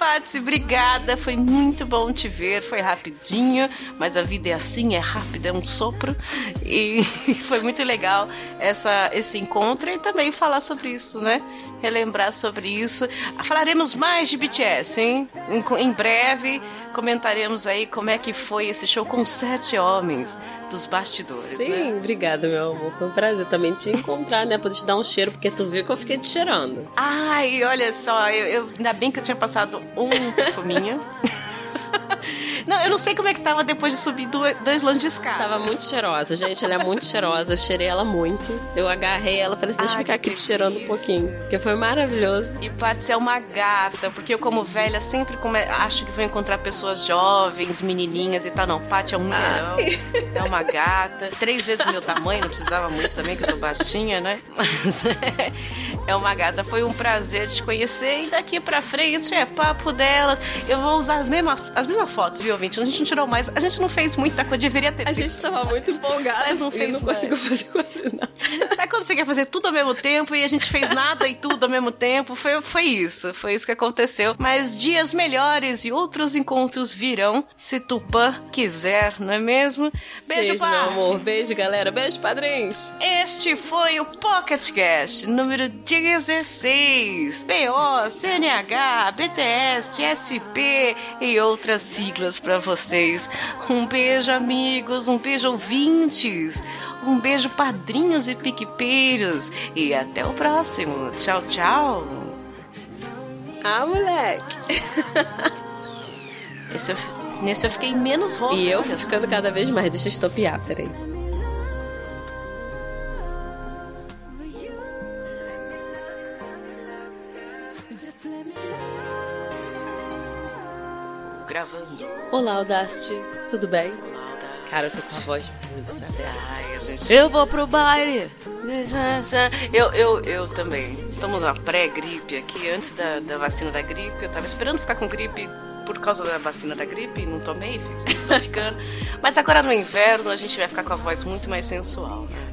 Paty, obrigada. Foi muito bom te ver. Foi rapidinho, mas a vida é assim, é rápida, é um sopro. E foi muito legal essa, esse encontro e também falar sobre isso, né? Relembrar sobre isso. Falaremos mais de BTS, hein? Em, em breve comentaremos aí como é que foi esse show com sete homens dos bastidores. Sim, né? obrigada, meu amor. Foi um prazer também te encontrar, né? Poder te dar um cheiro, porque tu viu que eu fiquei te cheirando. Ai, olha só, eu, eu ainda bem que eu tinha passado um perfuminho. Não, eu não sei como é que tava depois de subir dois longe de escada. Estava muito cheirosa, gente. Ela é muito cheirosa. Eu cheirei ela muito. Eu agarrei ela falei assim: deixa eu ficar aqui te cheirando um pouquinho. Porque foi maravilhoso. E Patsy é uma gata, porque eu, como velha, sempre come... acho que vou encontrar pessoas jovens, menininhas e tal. Não, Patsy é um mulherão. É uma gata. Três vezes o meu tamanho, não precisava muito também, que eu sou baixinha, né? Mas é uma gata. Foi um prazer te conhecer. E daqui pra frente é papo delas. Eu vou usar as mesmas, as mesmas fotos, viu, ouvinte? A gente não tirou mais. A gente não fez muita coisa, deveria ter A gente tava muito empolgada, mas não fez. não conseguiu fazer quase nada. Sabe quando você quer fazer tudo ao mesmo tempo e a gente fez nada e tudo ao mesmo tempo? Foi, foi isso. Foi isso que aconteceu. Mas dias melhores e outros encontros virão, se Tupã quiser, não é mesmo? Beijo, Beijo, meu amor. Beijo, galera. Beijo, padrinhos. Este foi o Pocket Cast número 16. PO, CNH, BTS, SP e outras siglas para vocês. Um beijo, amigos. Um beijo, ouvintes. Um beijo, padrinhos e piquepeiros. E até o próximo. Tchau, tchau. Ah, moleque. Esse eu, nesse eu fiquei menos rouca. E eu ficando cada vez mais. Deixa eu estopiar, peraí. Gravando. Olá, Audacity. Tudo bem? Olá, Cara, eu tô com a voz muito trabalhada. Ai, gente. Eu vou pro baile. Eu, eu, eu também. Estamos na pré-gripe aqui, antes da, da vacina da gripe. Eu tava esperando ficar com gripe por causa da vacina da gripe, não tomei, tô ficando. Mas agora no inverno a gente vai ficar com a voz muito mais sensual, né?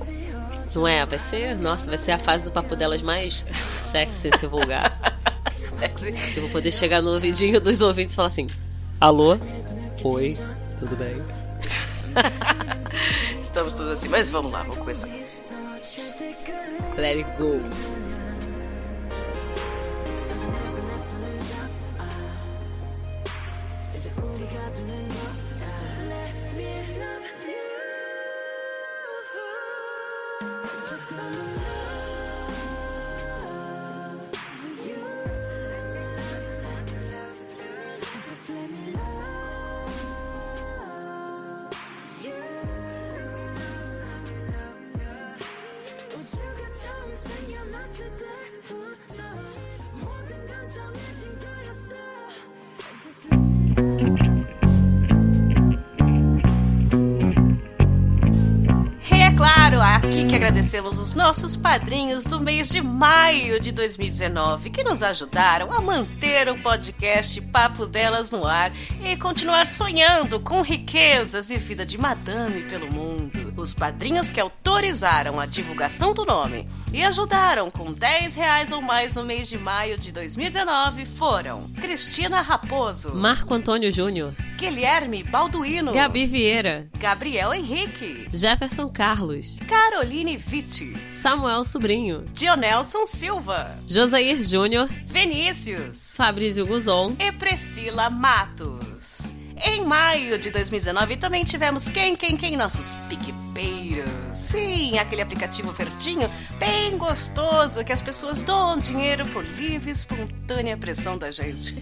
Não é? Vai ser, nossa, vai ser a fase do papo delas mais sexy, se vulgar. Sexy. Que eu vou poder chegar no ouvidinho dos ouvintes e falar assim: Alô? Oi, tudo bem? Estamos todos assim, mas vamos lá, vamos começar. Let it go. Agradecemos os nossos padrinhos do mês de maio de 2019 que nos ajudaram a manter o podcast Papo Delas no ar e continuar sonhando com riquezas e vida de madame pelo mundo. Os padrinhos que autorizaram a divulgação do nome e ajudaram com 10 reais ou mais no mês de maio de 2019 foram Cristina Raposo, Marco Antônio Júnior, Guilherme Balduino, Gabi Vieira, Gabriel Henrique, Jefferson Carlos, Caroline Vitti, Samuel Sobrinho, Dionelson Silva, Josair Júnior, Vinícius Fabrício Guzon, e Priscila Matos. Em maio de 2019 também tivemos quem, quem, quem? Nossos PicPeiros. Sim, aquele aplicativo verdinho, bem gostoso, que as pessoas doam dinheiro por livre e espontânea pressão da gente.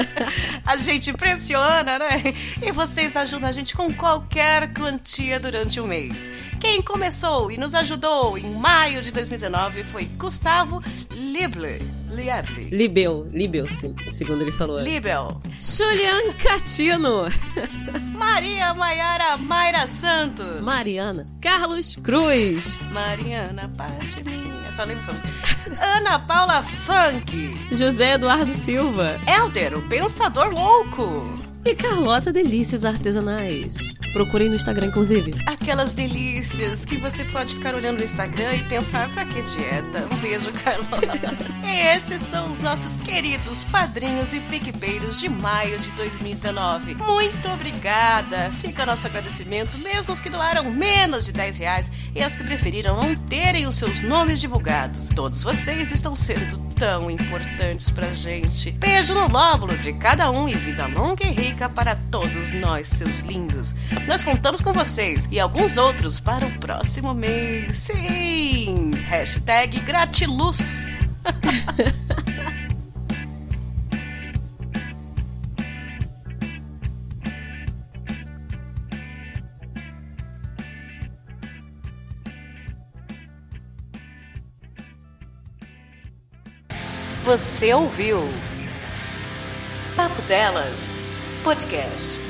a gente pressiona, né? E vocês ajudam a gente com qualquer quantia durante o mês. Quem começou e nos ajudou em maio de 2019 foi Gustavo Lible. Lieble. Libel, Libel, sim, segundo ele falou. Libel. Julian Catino, Maria Maiara Mayra Santos. Mariana, Carlos Cruz, Mariana, parte minha. Só lembro. Ana Paula Funk. José Eduardo Silva Helder, o Pensador Louco. E Carlota Delícias Artesanais. Procurem no Instagram, inclusive. Aquelas delícias que você pode ficar olhando no Instagram e pensar pra que dieta. Um beijo, Carlota. Esses são os nossos queridos padrinhos e piquebeiros de maio de 2019. Muito obrigada. Fica nosso agradecimento, mesmo os que doaram menos de 10 reais e aos que preferiram não terem os seus nomes divulgados. Todos vocês estão sendo tão importantes pra gente. Beijo no lóbulo de cada um e vida longa e rica para todos nós, seus lindos. Nós contamos com vocês e alguns outros para o próximo mês. Sim! Hashtag gratiluz. Você ouviu Papo Delas Podcast.